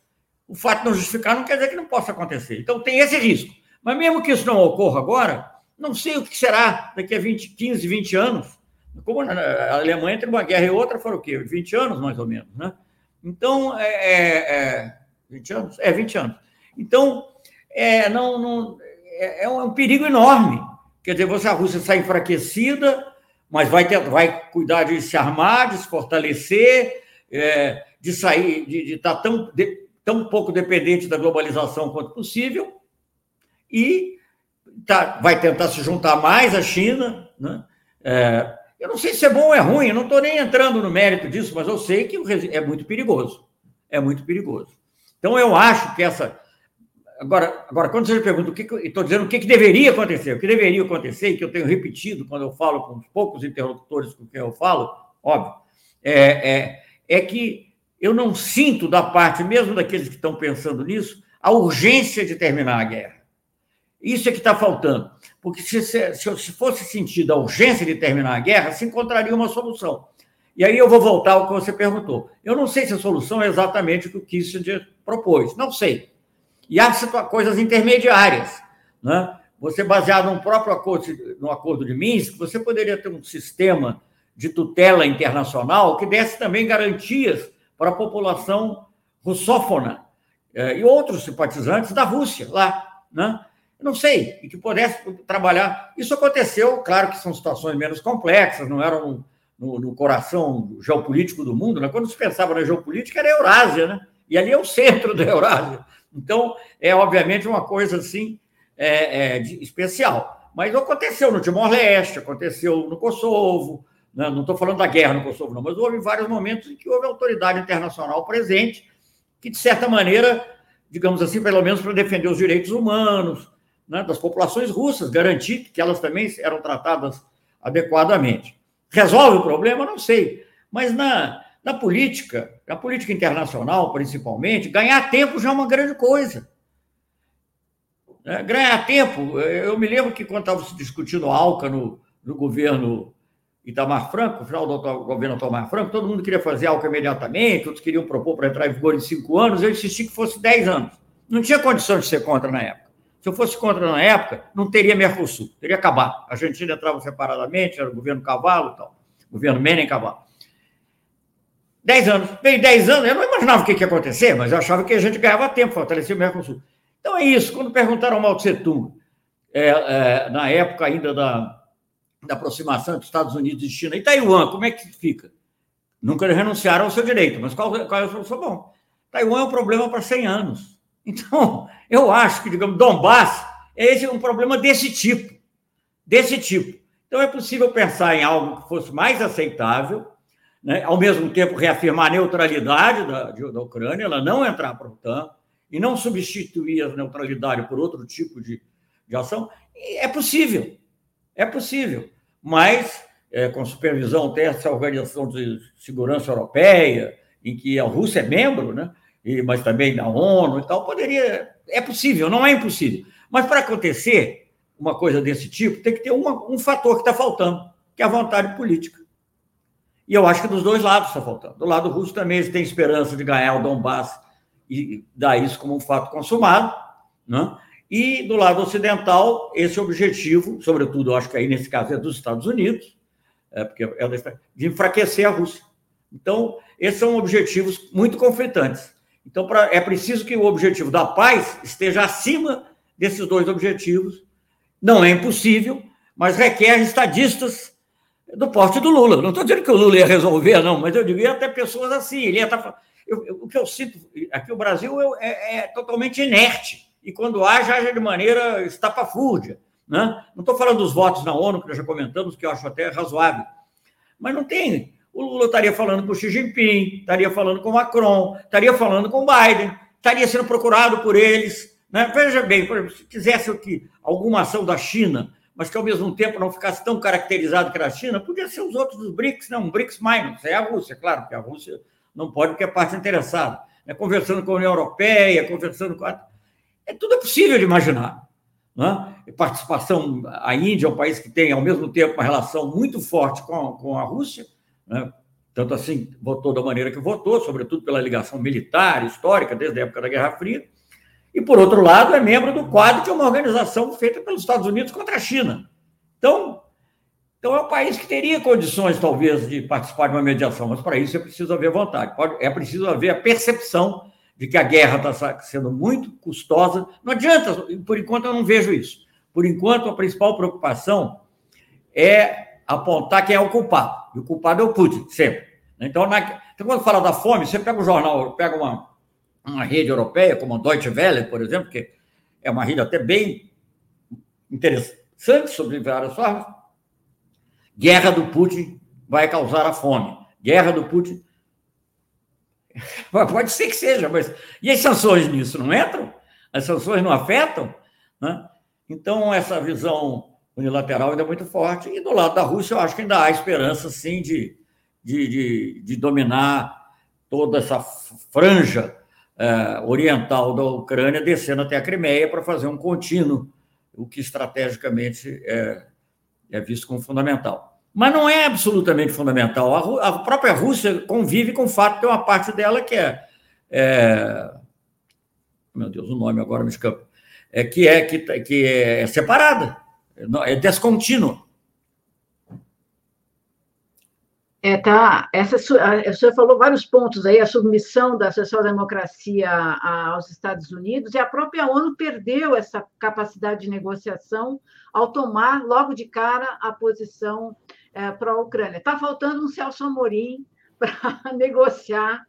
o fato de não justificar não quer dizer que não possa acontecer. Então tem esse risco. Mas mesmo que isso não ocorra agora, não sei o que será daqui a 20, 15, 20 anos. Como a Alemanha entre uma guerra e outra foram o quê? 20 anos, mais ou menos, né? Então, é, é, é 20 anos? É, 20 anos. Então, é, não, não, é, é um perigo enorme. Quer dizer, você, a Rússia sai enfraquecida, mas vai, ter, vai cuidar de se armar, de se fortalecer, é, de sair, de estar tá tão, de, tão pouco dependente da globalização quanto possível, e tá, vai tentar se juntar mais à China. Né? É, eu não sei se é bom ou é ruim, eu não estou nem entrando no mérito disso, mas eu sei que é muito perigoso. É muito perigoso. Então, eu acho que essa Agora, agora quando você me pergunta o que, estou dizendo o que, que deveria acontecer, o que deveria acontecer, e que eu tenho repetido quando eu falo com os poucos interlocutores com quem eu falo, óbvio, é, é, é que eu não sinto da parte, mesmo daqueles que estão pensando nisso, a urgência de terminar a guerra. Isso é que está faltando. Porque se, se, se fosse sentido a urgência de terminar a guerra, se encontraria uma solução. E aí eu vou voltar ao que você perguntou. Eu não sei se a solução é exatamente o que o Kissinger propôs. Não sei. E há coisas intermediárias. Né? Você, baseado no próprio acordo, no acordo de Minsk, você poderia ter um sistema de tutela internacional que desse também garantias para a população russófona eh, e outros simpatizantes da Rússia lá. Né? Não sei, e que pudesse trabalhar. Isso aconteceu, claro que são situações menos complexas, não eram no, no coração geopolítico do mundo. Né? Quando se pensava na geopolítica, era a Eurásia, né? e ali é o centro da Eurásia. Então, é obviamente uma coisa assim é, é, de, especial. Mas aconteceu no Timor-Leste, aconteceu no Kosovo? Não estou falando da guerra no Kosovo, não, mas houve vários momentos em que houve autoridade internacional presente, que, de certa maneira, digamos assim, pelo menos para defender os direitos humanos né, das populações russas, garantir que elas também eram tratadas adequadamente. Resolve o problema? Não sei. Mas na, na política, na política internacional, principalmente, ganhar tempo já é uma grande coisa. É, ganhar tempo, eu me lembro que quando estava se discutindo a ALCA no, no governo Itamar Franco, no final do governo Itamar Franco, todo mundo queria fazer ALCA imediatamente, outros queriam propor para entrar em vigor em cinco anos, eu insisti que fosse dez anos. Não tinha condição de ser contra na época. Se eu fosse contra na época, não teria Mercosul, teria acabado. A Argentina entrava separadamente, era o governo Cavalo e tal, governo Menem Cavalo. Dez anos. Veio dez anos, eu não imaginava o que ia acontecer, mas eu achava que a gente ganhava tempo, fortalecia o Mercosul. Então é isso. Quando perguntaram ao Mao Tse Tung, é, é, na época ainda da, da aproximação dos Estados Unidos e China, e Taiwan, como é que fica? Nunca renunciaram ao seu direito, mas qual, qual é a solução? Bom, Taiwan é um problema para 100 anos. Então, eu acho que, digamos, Donbass é esse, um problema desse tipo. Desse tipo. Então, é possível pensar em algo que fosse mais aceitável, né? ao mesmo tempo reafirmar a neutralidade da, da Ucrânia, ela não entrar para a OTAN e não substituir a neutralidade por outro tipo de, de ação, é possível, é possível, mas é, com supervisão dessa Organização de Segurança Europeia, em que a Rússia é membro, né? E, mas também da ONU e tal, poderia, é possível, não é impossível. Mas para acontecer uma coisa desse tipo, tem que ter uma, um fator que está faltando, que é a vontade política. E eu acho que dos dois lados está faltando. Do lado russo também eles têm esperança de ganhar o Donbass e dar isso como um fato consumado, né? E do lado ocidental, esse objetivo, sobretudo, eu acho que aí nesse caso é dos Estados Unidos, é porque é de enfraquecer a Rússia. Então, esses são objetivos muito conflitantes. Então, pra, é preciso que o objetivo da paz esteja acima desses dois objetivos Não é impossível, mas requer estadistas do porte do Lula. Não estou dizendo que o Lula ia resolver, não, mas eu devia ter pessoas assim. Ele ia estar. Tá eu, eu, o que eu sinto aqui, o Brasil é, é totalmente inerte. E quando age, age de maneira estapafúrdia. Né? Não estou falando dos votos na ONU, que nós já comentamos, que eu acho até razoável. Mas não tem. O Lula estaria falando com o Xi Jinping, estaria falando com o Macron, estaria falando com o Biden, estaria sendo procurado por eles. Né? Veja bem, se quisesse que alguma ação da China, mas que ao mesmo tempo não ficasse tão caracterizado que era a China, podia ser os outros dos BRICS, não, um BRICS minus, é a Rússia, claro, que a Rússia não pode porque é parte interessada. Né? Conversando com a União Europeia, conversando com a... É tudo é possível de imaginar. Né? Participação, a Índia é um país que tem, ao mesmo tempo, uma relação muito forte com, com a Rússia, né? tanto assim, votou da maneira que votou, sobretudo pela ligação militar, histórica, desde a época da Guerra Fria, e, por outro lado, é membro do quadro de uma organização feita pelos Estados Unidos contra a China. Então, então é um país que teria condições, talvez, de participar de uma mediação, mas para isso é preciso haver vontade, é preciso haver a percepção de que a guerra está sendo muito custosa. Não adianta, por enquanto eu não vejo isso. Por enquanto, a principal preocupação é apontar quem é o culpado. E o culpado é o Putin, sempre. Então, na... então quando fala da fome, você pega o jornal, pega uma, uma rede europeia, como a Deutsche Welle, por exemplo, que é uma rede até bem interessante sobre várias formas. Guerra do Putin vai causar a fome. Guerra do Putin Pode ser que seja, mas. E as sanções nisso não entram? As sanções não afetam? Né? Então, essa visão unilateral ainda é muito forte. E do lado da Rússia, eu acho que ainda há esperança, sim, de, de, de, de dominar toda essa franja é, oriental da Ucrânia, descendo até a Crimeia para fazer um contínuo, o que estrategicamente é, é visto como fundamental. Mas não é absolutamente fundamental. A, própria Rússia convive com o fato de ter uma parte dela que é, é meu Deus, o nome agora me escapa, é que é que, que é separada, é descontínua. É, tá. Essa, a senhora falou vários pontos aí, a submissão da social-democracia aos Estados Unidos, e a própria ONU perdeu essa capacidade de negociação ao tomar logo de cara a posição é, para a Ucrânia. Está faltando um Celso Amorim para negociar,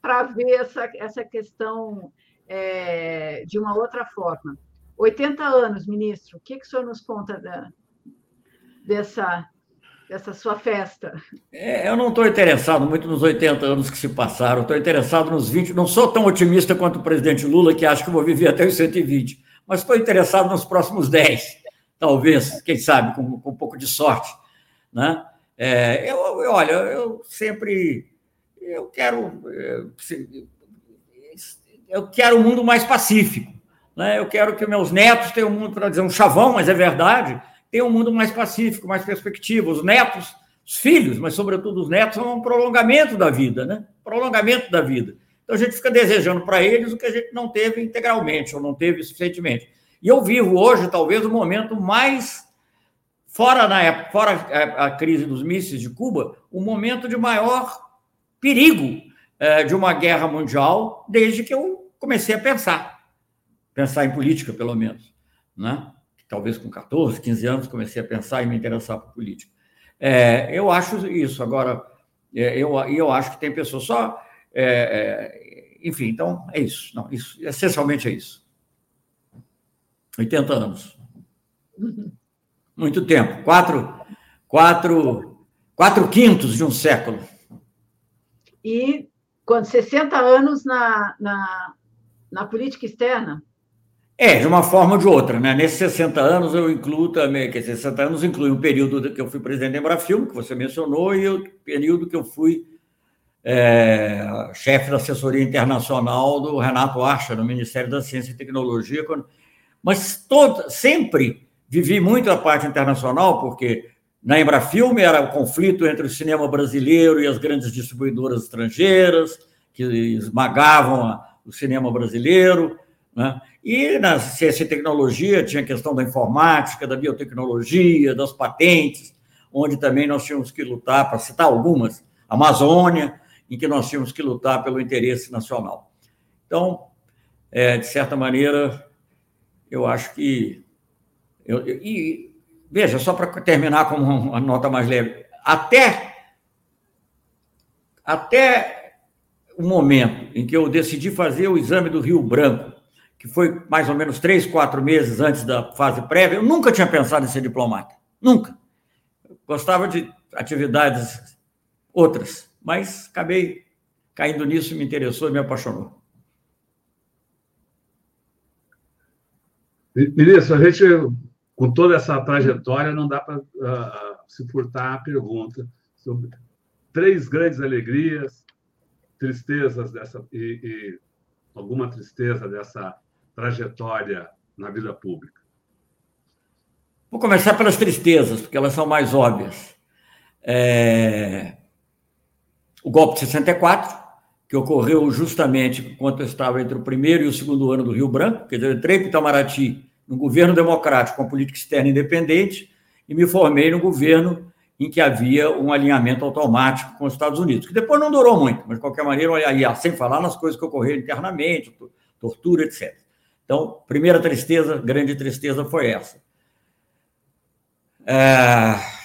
para ver essa, essa questão é, de uma outra forma. 80 anos, ministro, o que, que o senhor nos conta da, dessa, dessa sua festa? É, eu não estou interessado muito nos 80 anos que se passaram, estou interessado nos 20. Não sou tão otimista quanto o presidente Lula, que acha que vou viver até os 120, mas estou interessado nos próximos 10, talvez, quem sabe, com, com um pouco de sorte. Né? É, eu, eu, olha, eu sempre eu quero é, eu quero um mundo mais pacífico. Né? Eu quero que meus netos tenham um mundo, para dizer um chavão, mas é verdade, tenham um mundo mais pacífico, mais perspectivo. Os netos, os filhos, mas sobretudo os netos, são um prolongamento da vida, né? Prolongamento da vida. Então a gente fica desejando para eles o que a gente não teve integralmente, ou não teve suficientemente. E eu vivo hoje, talvez, o momento mais fora na época, fora a, a, crise dos mísseis de Cuba, o momento de maior perigo é, de uma guerra mundial desde que eu comecei a pensar, pensar em política, pelo menos, né? Talvez com 14, 15 anos comecei a pensar e me interessar por política. É, eu acho isso. Agora, é, eu, eu acho que tem pessoas só. É, é, enfim, então é isso. Não, isso essencialmente é isso. 80 anos. Muito tempo. Quatro, quatro, quatro quintos de um século. E quando 60 anos na, na, na política externa? É, de uma forma ou de outra, né? Nesses 60 anos eu incluo também, que 60 anos inclui o período que eu fui presidente da Embrafilme, que você mencionou, e o período que eu fui é, chefe da assessoria internacional do Renato Archa, no Ministério da Ciência e Tecnologia. Quando... Mas todo, sempre Vivi muito a parte internacional, porque na Embrafilme era o conflito entre o cinema brasileiro e as grandes distribuidoras estrangeiras, que esmagavam o cinema brasileiro. Né? E na ciência e tecnologia tinha a questão da informática, da biotecnologia, das patentes, onde também nós tínhamos que lutar, para citar algumas, Amazônia, em que nós tínhamos que lutar pelo interesse nacional. Então, é, de certa maneira, eu acho que Eu, e, veja, só para terminar com uma nota mais leve, até, até o momento em que eu decidi fazer o exame do Rio Branco, que foi mais ou menos três, quatro meses antes da fase prévia, eu nunca tinha pensado em ser diplomata. Nunca. Eu gostava de atividades outras, mas acabei caindo nisso, me interessou e me apaixonou. Ministro, a gente, com toda essa trajetória, não dá para uh, ah, se furtar a pergunta sobre três grandes alegrias, tristezas dessa e, e alguma tristeza dessa trajetória na vida pública. Vou começar pelas tristezas, porque elas são mais óbvias. É... O golpe de 64, que ocorreu justamente enquanto eu estava entre o primeiro e o segundo ano do Rio Branco, quer dizer, eu entrei para Itamaraty no governo democrático com política externa independente e me formei no governo em que havia um alinhamento automático com os Estados Unidos, que depois não durou muito, mas de qualquer maneira, aí, sem falar nas coisas que ocorreram internamente, tortura, etc. Então, primeira tristeza, grande tristeza foi essa. É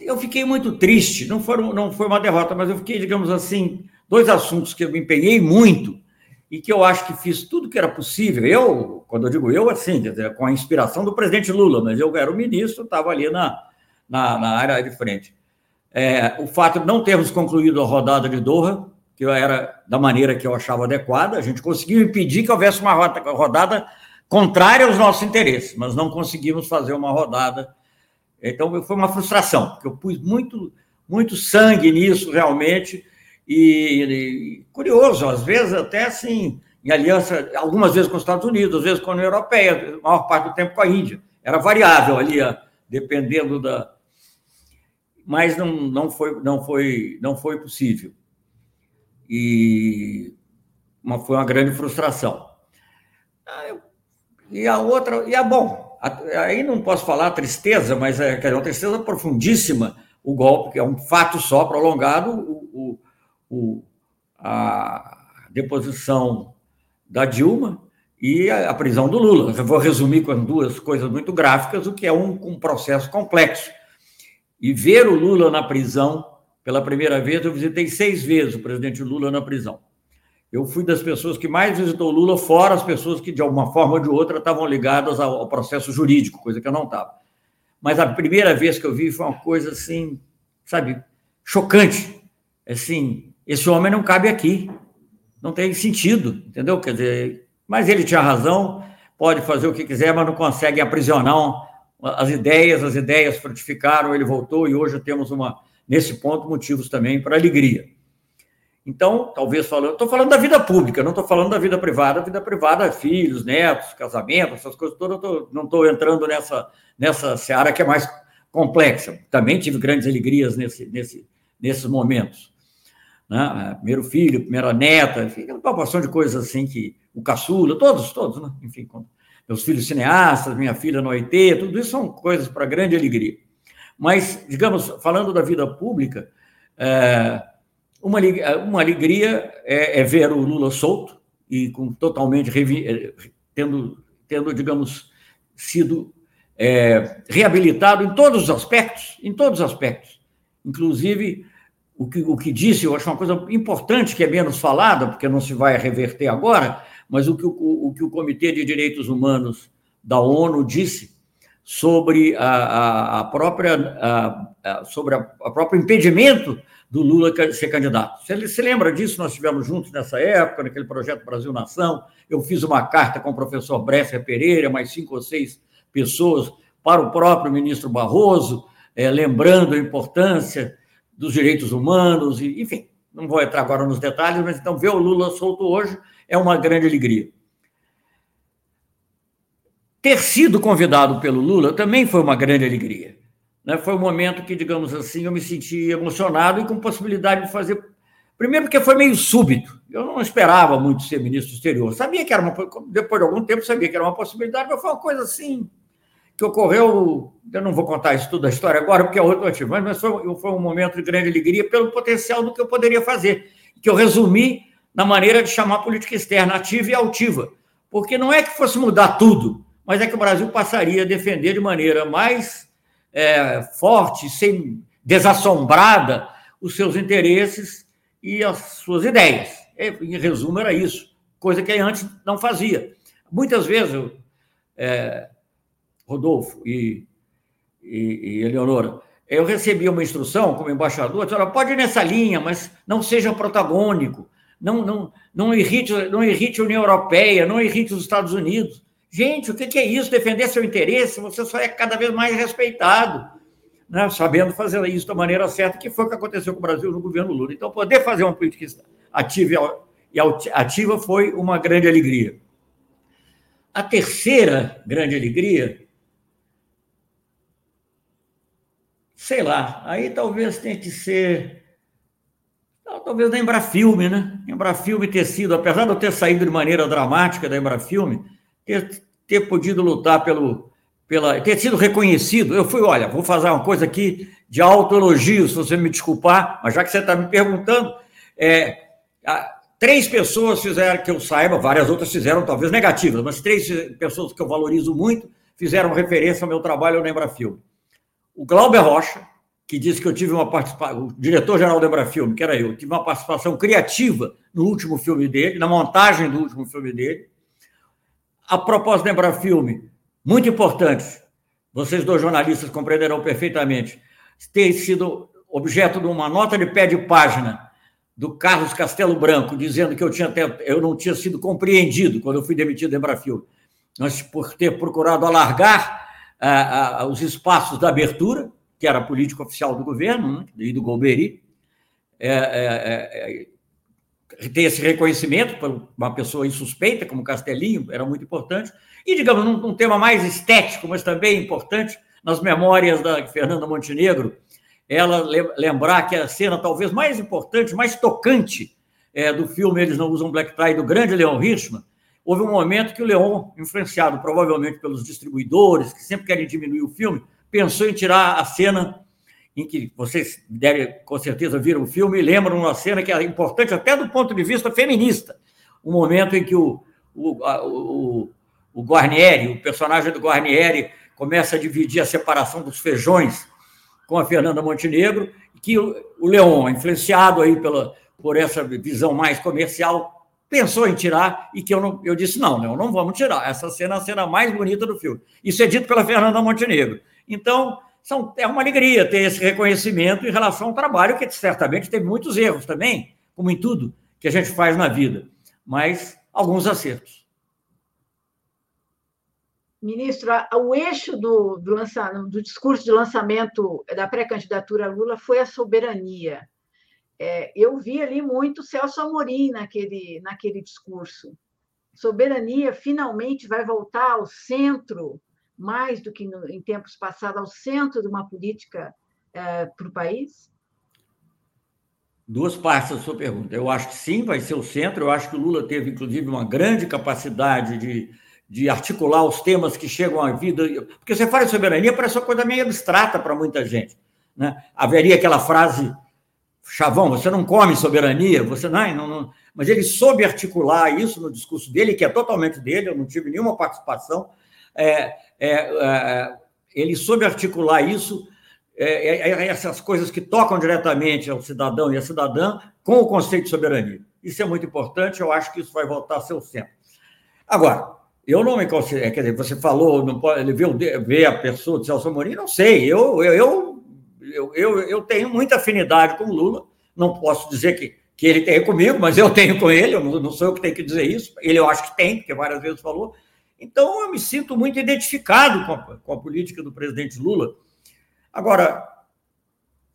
eu fiquei muito triste, não foi, não foi uma derrota, mas eu fiquei, digamos assim, dois assuntos que eu me empenhei muito e que eu acho que fiz tudo que era possível. Eu, quando eu digo eu, assim, com a inspiração do presidente Lula, mas eu era o ministro, estava ali na, na, na, área de frente. É, o fato de não termos concluído a rodada de Doha, que era da maneira que eu achava adequada, a gente conseguiu impedir que houvesse uma rodada contrária aos nossos interesses, mas não conseguimos fazer uma rodada então, foi uma frustração, porque eu pus muito, muito sangue nisso, realmente, e, e, curioso, às vezes até assim, em aliança, algumas vezes com os Estados Unidos, às vezes com a União Europeia, a maior parte do tempo com a Índia. Era variável ali, dependendo da. Mas não, não, foi, não, foi, não foi possível. E uma, foi uma grande frustração. Ah, e a outra, e a bom, aí não posso falar tristeza, mas é, uma tristeza profundíssima o golpe, que é um fato só prolongado, o, o, o a deposição da Dilma e a, a, prisão do Lula. Eu vou resumir com duas coisas muito gráficas, o que é um, um processo complexo. E ver o Lula na prisão, pela primeira vez, eu visitei seis vezes o presidente Lula na prisão. Eu fui das pessoas que mais visitou Lula, fora as pessoas que, de alguma forma ou de outra, estavam ligadas ao, processo jurídico, coisa que eu não estava. Mas a primeira vez que eu vi foi uma coisa assim, sabe, chocante. Assim, esse homem não cabe aqui. Não tem sentido, entendeu? Quer dizer, mas ele tinha razão, pode fazer o que quiser, mas não consegue aprisionar as ideias, as ideias frutificaram, ele voltou e hoje temos uma, nesse ponto, motivos também para alegria. Então, talvez falando, estou falando da vida pública, não estou falando da vida privada. A vida privada, filhos, netos, casamento, essas coisas todas, tô, não estou entrando nessa, nessa seara que é mais complexa. Também tive grandes alegrias nesse, nesse, nesses momentos. Né? Primeiro filho, primeira neta, enfim, uma proporção de coisas assim que o caçula, todos, todos, né? enfim, meus filhos cineastas, minha filha no OIT, tudo isso são coisas para grande alegria. Mas, digamos, falando da vida pública, é, uma, uma alegria é, é, ver o Lula solto e com totalmente é, tendo, tendo digamos, sido é, reabilitado em todos os aspectos, em todos os aspectos. Inclusive, o que, o que disse, eu acho uma coisa importante que é menos falada, porque não se vai reverter agora, mas o que o, o, que o Comitê de Direitos Humanos da ONU disse sobre a, a, a própria a, a sobre a, a próprio impedimento do Lula ser candidato. Você se lembra disso? Nós estivemos juntos nessa época, naquele projeto Brasil Nação. Eu fiz uma carta com o professor Bresser Pereira, mais cinco ou seis pessoas, para o próprio ministro Barroso, é, lembrando a importância dos direitos humanos, e, enfim, não vou entrar agora nos detalhes, mas então ver o Lula solto hoje é uma grande alegria. Ter sido convidado pelo Lula também foi uma grande alegria. Né? Foi um momento que, digamos assim, eu me senti emocionado e com possibilidade de fazer. Primeiro, porque foi meio súbito. Eu não esperava muito ser ministro do exterior. Sabia que era uma. Depois de algum tempo, sabia que era uma possibilidade, mas foi uma coisa assim que ocorreu. Eu não vou contar isso tudo a história agora, porque é outro motivo, mas foi, foi um momento de grande alegria pelo potencial do que eu poderia fazer, que eu resumi na maneira de chamar política externa ativa e altiva. Porque não é que fosse mudar tudo, mas é que o Brasil passaria a defender de maneira mais é, forte, sem desassombrada, os seus interesses e as suas ideias. Em resumo, era isso, coisa que antes não fazia. Muitas vezes, é, Rodolfo e, e, e Eleonora, eu recebi uma instrução como embaixador, disse, pode ir nessa linha, mas não seja protagônico, não, não, não, irrite, não irrite a União Europeia, não irrite os Estados Unidos. Gente, o que é isso? Defender seu interesse, você só é cada vez mais respeitado, né? sabendo fazer isso da maneira certa, que foi o que aconteceu com o Brasil no governo Lula. Então, poder fazer uma política ativa e ativa foi uma grande alegria. A terceira grande alegria sei lá, aí talvez tenha que ser. Talvez da Embrafilme, né? Embrafilme ter sido, apesar de eu ter saído de maneira dramática da Embrafilme, ter, ter podido lutar pelo, pela, ter sido reconhecido. Eu fui, olha, vou fazer uma coisa aqui de autoelogio, se você me desculpar, mas já que você está me perguntando, é, três pessoas fizeram que eu saiba, várias outras fizeram talvez negativas, mas três pessoas que eu valorizo muito fizeram referência ao meu trabalho no Embrafilme o Glauber Rocha, que disse que eu tive uma participação, o diretor-geral do Embrafilme, que era eu, tive uma participação criativa no último filme dele, na montagem do último filme dele. A propósito do Embrafilme, muito importante, vocês dois jornalistas compreenderão perfeitamente, ter sido objeto de uma nota de pé de página do Carlos Castelo Branco, dizendo que eu, tinha eu não tinha sido compreendido quando eu fui demitido do Embrafilme, mas por ter procurado alargar os espaços da abertura, que era a política oficial do governo né, e do Golbery, é, é, é, ter esse reconhecimento por uma pessoa insuspeita, como Castelinho, era muito importante. E, digamos, num tema mais estético, mas também importante, nas memórias da Fernanda Montenegro, ela lembrar que a cena talvez mais importante, mais tocante é, do filme Eles Não Usam Black Tie, do grande Leon Hirschman, houve um momento que o Leon, influenciado provavelmente pelos distribuidores, que sempre querem diminuir o filme, pensou em tirar a cena em que vocês devem, com certeza, viram o filme e lembram uma cena que é importante até do ponto de vista feminista. O momento em que o, o, o, o Guarnieri, o personagem do Guarnieri, começa a dividir a separação dos feijões com a Fernanda Montenegro, que o, o Leon, influenciado aí pela, por essa visão mais comercial, pensou em tirar e que eu não, eu disse não, não, não vamos tirar. Essa cena é a cena mais bonita do filme. Isso é dito pela Fernanda Montenegro. Então, são, é uma alegria ter esse reconhecimento em relação ao trabalho que certamente tem muitos erros também, como em tudo que a gente faz na vida, mas alguns acertos. Ministro, o eixo do, do, lança, do discurso de lançamento da pré-candidatura Lula foi a soberania é, eu vi ali muito Celso Amorim naquele, naquele discurso. Soberania finalmente vai voltar ao centro, mais do que no, em tempos passados, ao centro de uma política é, para o país? Duas partes da sua pergunta. Eu acho que sim, vai ser o centro. Eu acho que o Lula teve, inclusive, uma grande capacidade de, de articular os temas que chegam à vida. Porque você fala em soberania, parece uma coisa meio abstrata para muita gente. Né? Haveria aquela frase Chavão, você não come soberania, você não, não, não, Mas ele soube articular isso no discurso dele, que é totalmente dele, eu não tive nenhuma participação. É, é, é, ele soube articular isso, é, é, é, essas coisas que tocam diretamente ao cidadão e à cidadã, com o conceito de soberania. Isso é muito importante, eu acho que isso vai voltar a ser o centro. Agora, eu não me considero, quer dizer, você falou, não pode, ele vê, vê a pessoa de Celso Amorim, não sei, eu, eu, eu eu, eu, eu tenho muita afinidade com o Lula, não posso dizer que, que ele tem comigo, mas eu tenho com ele, eu não, não sou eu que tenho que dizer isso, ele eu acho que tem, porque várias vezes falou. Então, eu me sinto muito identificado com a, com a política do presidente Lula. Agora,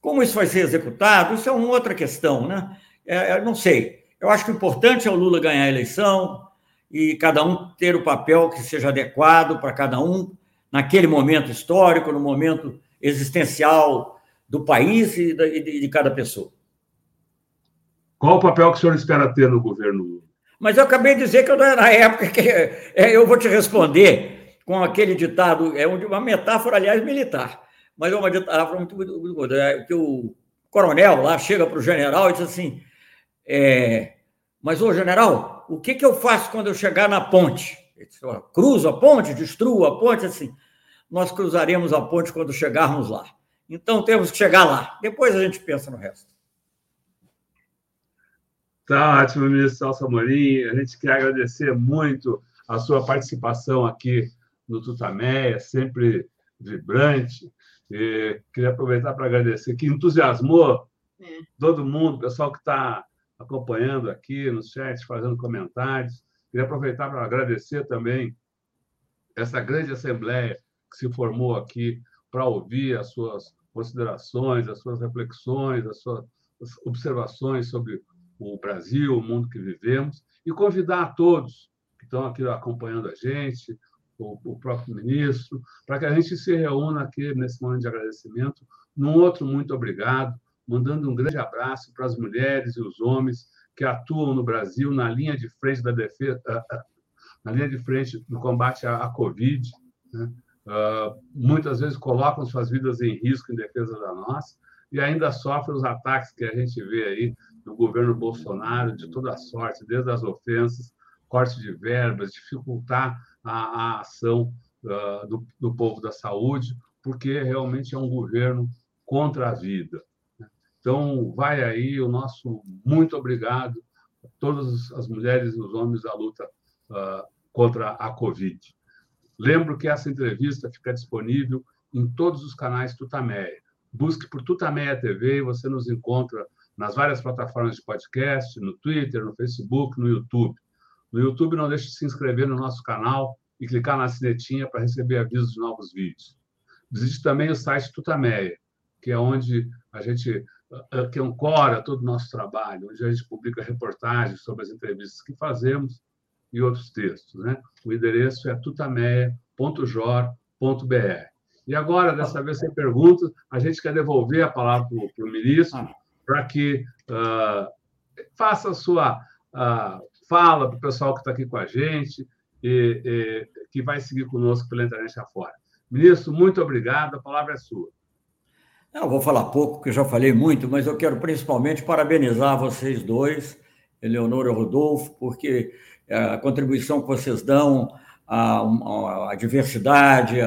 como isso vai ser executado, isso é uma outra questão, né? É, não sei. Eu acho que o importante é o Lula ganhar a eleição e cada um ter o papel que seja adequado para cada um naquele momento histórico, no momento existencial do país e de, cada pessoa. Qual o papel que o senhor espera ter no governo? Mas eu acabei de dizer que eu, na época que é, eu vou te responder com aquele ditado, é uma metáfora, aliás, militar, mas é uma metáfora muito, muito, muito é, que o coronel lá chega para o general e diz assim, é, mas, ô general, o que, que eu faço quando eu chegar na ponte? Cruza a ponte, destrua a ponte, assim. Nós cruzaremos a ponte quando chegarmos lá. Então temos que chegar lá. Depois a gente pensa no resto. Tá ótimo, ministro Celso Amorim. A gente quer agradecer muito a sua participação aqui no Tutameia, sempre vibrante. E queria aproveitar para agradecer que entusiasmou é. todo mundo, o pessoal que está acompanhando aqui no chat, fazendo comentários. Queria aproveitar para agradecer também essa grande assembleia que se formou aqui para ouvir as suas considerações, as suas reflexões, as suas observações sobre o Brasil, o mundo que vivemos, e convidar a todos que estão aqui acompanhando a gente, o, o próprio ministro, para que a gente se reúna aqui nesse momento de agradecimento, num outro muito obrigado, mandando um grande abraço para as mulheres e os homens que atuam no Brasil na linha de frente da defesa, na linha de frente do combate à, Covid, né? Uh, muitas vezes colocam suas vidas em risco em defesa da nossa e ainda sofrem os ataques que a gente vê aí do governo Bolsonaro de toda sorte, desde as ofensas, corte de verbas, dificultar a, a ação uh, do, do povo da saúde, porque realmente é um governo contra a vida. Né? Então, vai aí o nosso muito obrigado a todas as mulheres e os homens da luta uh, contra a Covid. Lembro que essa entrevista fica disponível em todos os canais Tutameia. Busque por Tutameia TV e você nos encontra nas várias plataformas de podcast, no Twitter, no Facebook, no YouTube. No YouTube, não deixe de se inscrever no nosso canal e clicar na sinetinha para receber avisos de novos vídeos. Visite também o site Tutameia, que é onde a gente que ancora todo o nosso trabalho, onde a gente publica reportagens sobre as entrevistas que fazemos e outros textos. Né? O endereço é tutameia.jor.br. E agora, dessa vez, sem perguntas, a gente quer devolver a palavra para o ministro ah. para que uh, faça a sua uh, fala para o pessoal que está aqui com a gente e, e, que vai seguir conosco pela internet afora. Ministro, muito obrigado, a palavra é sua. Eu vou falar pouco, porque já falei muito, mas eu quero principalmente parabenizar vocês dois, Eleonora e Rodolfo, porque a contribuição que vocês dão à, à diversidade,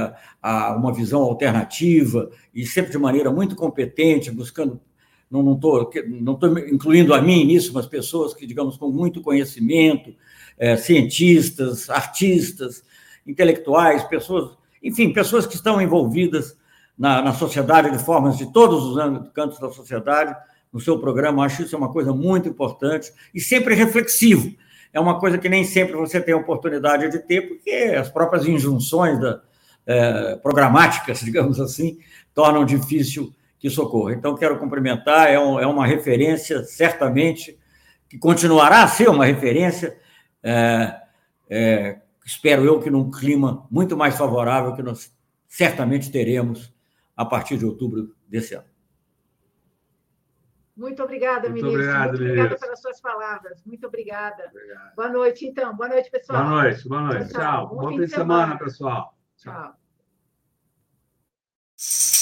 a, uma visão alternativa, e sempre de maneira muito competente, buscando não estou não tô incluindo a mim nisso, mas pessoas que, digamos, com muito conhecimento, é, cientistas, artistas, intelectuais, pessoas, enfim, pessoas que estão envolvidas na, na sociedade de formas de todos os cantos da sociedade, no seu programa, acho isso é uma coisa muito importante e sempre reflexivo. É uma coisa que nem sempre você tem oportunidade de ter, porque as próprias injunções da, é, programáticas, digamos assim, tornam difícil que socorra. Então, quero cumprimentar, é, um, é uma referência, certamente, que continuará a ser uma referência, é, é, espero eu que num clima muito mais favorável que nós certamente teremos a partir de outubro desse ano. Muito obrigada, Muito ministro. Obrigado, Muito obrigada ministro. pelas suas palavras. Muito obrigada. Obrigado. Boa noite, então. Boa noite, pessoal. Boa noite, boa noite. Tchau. tchau. Bom, Bom fim de semana, semana pessoal. tchau. tchau.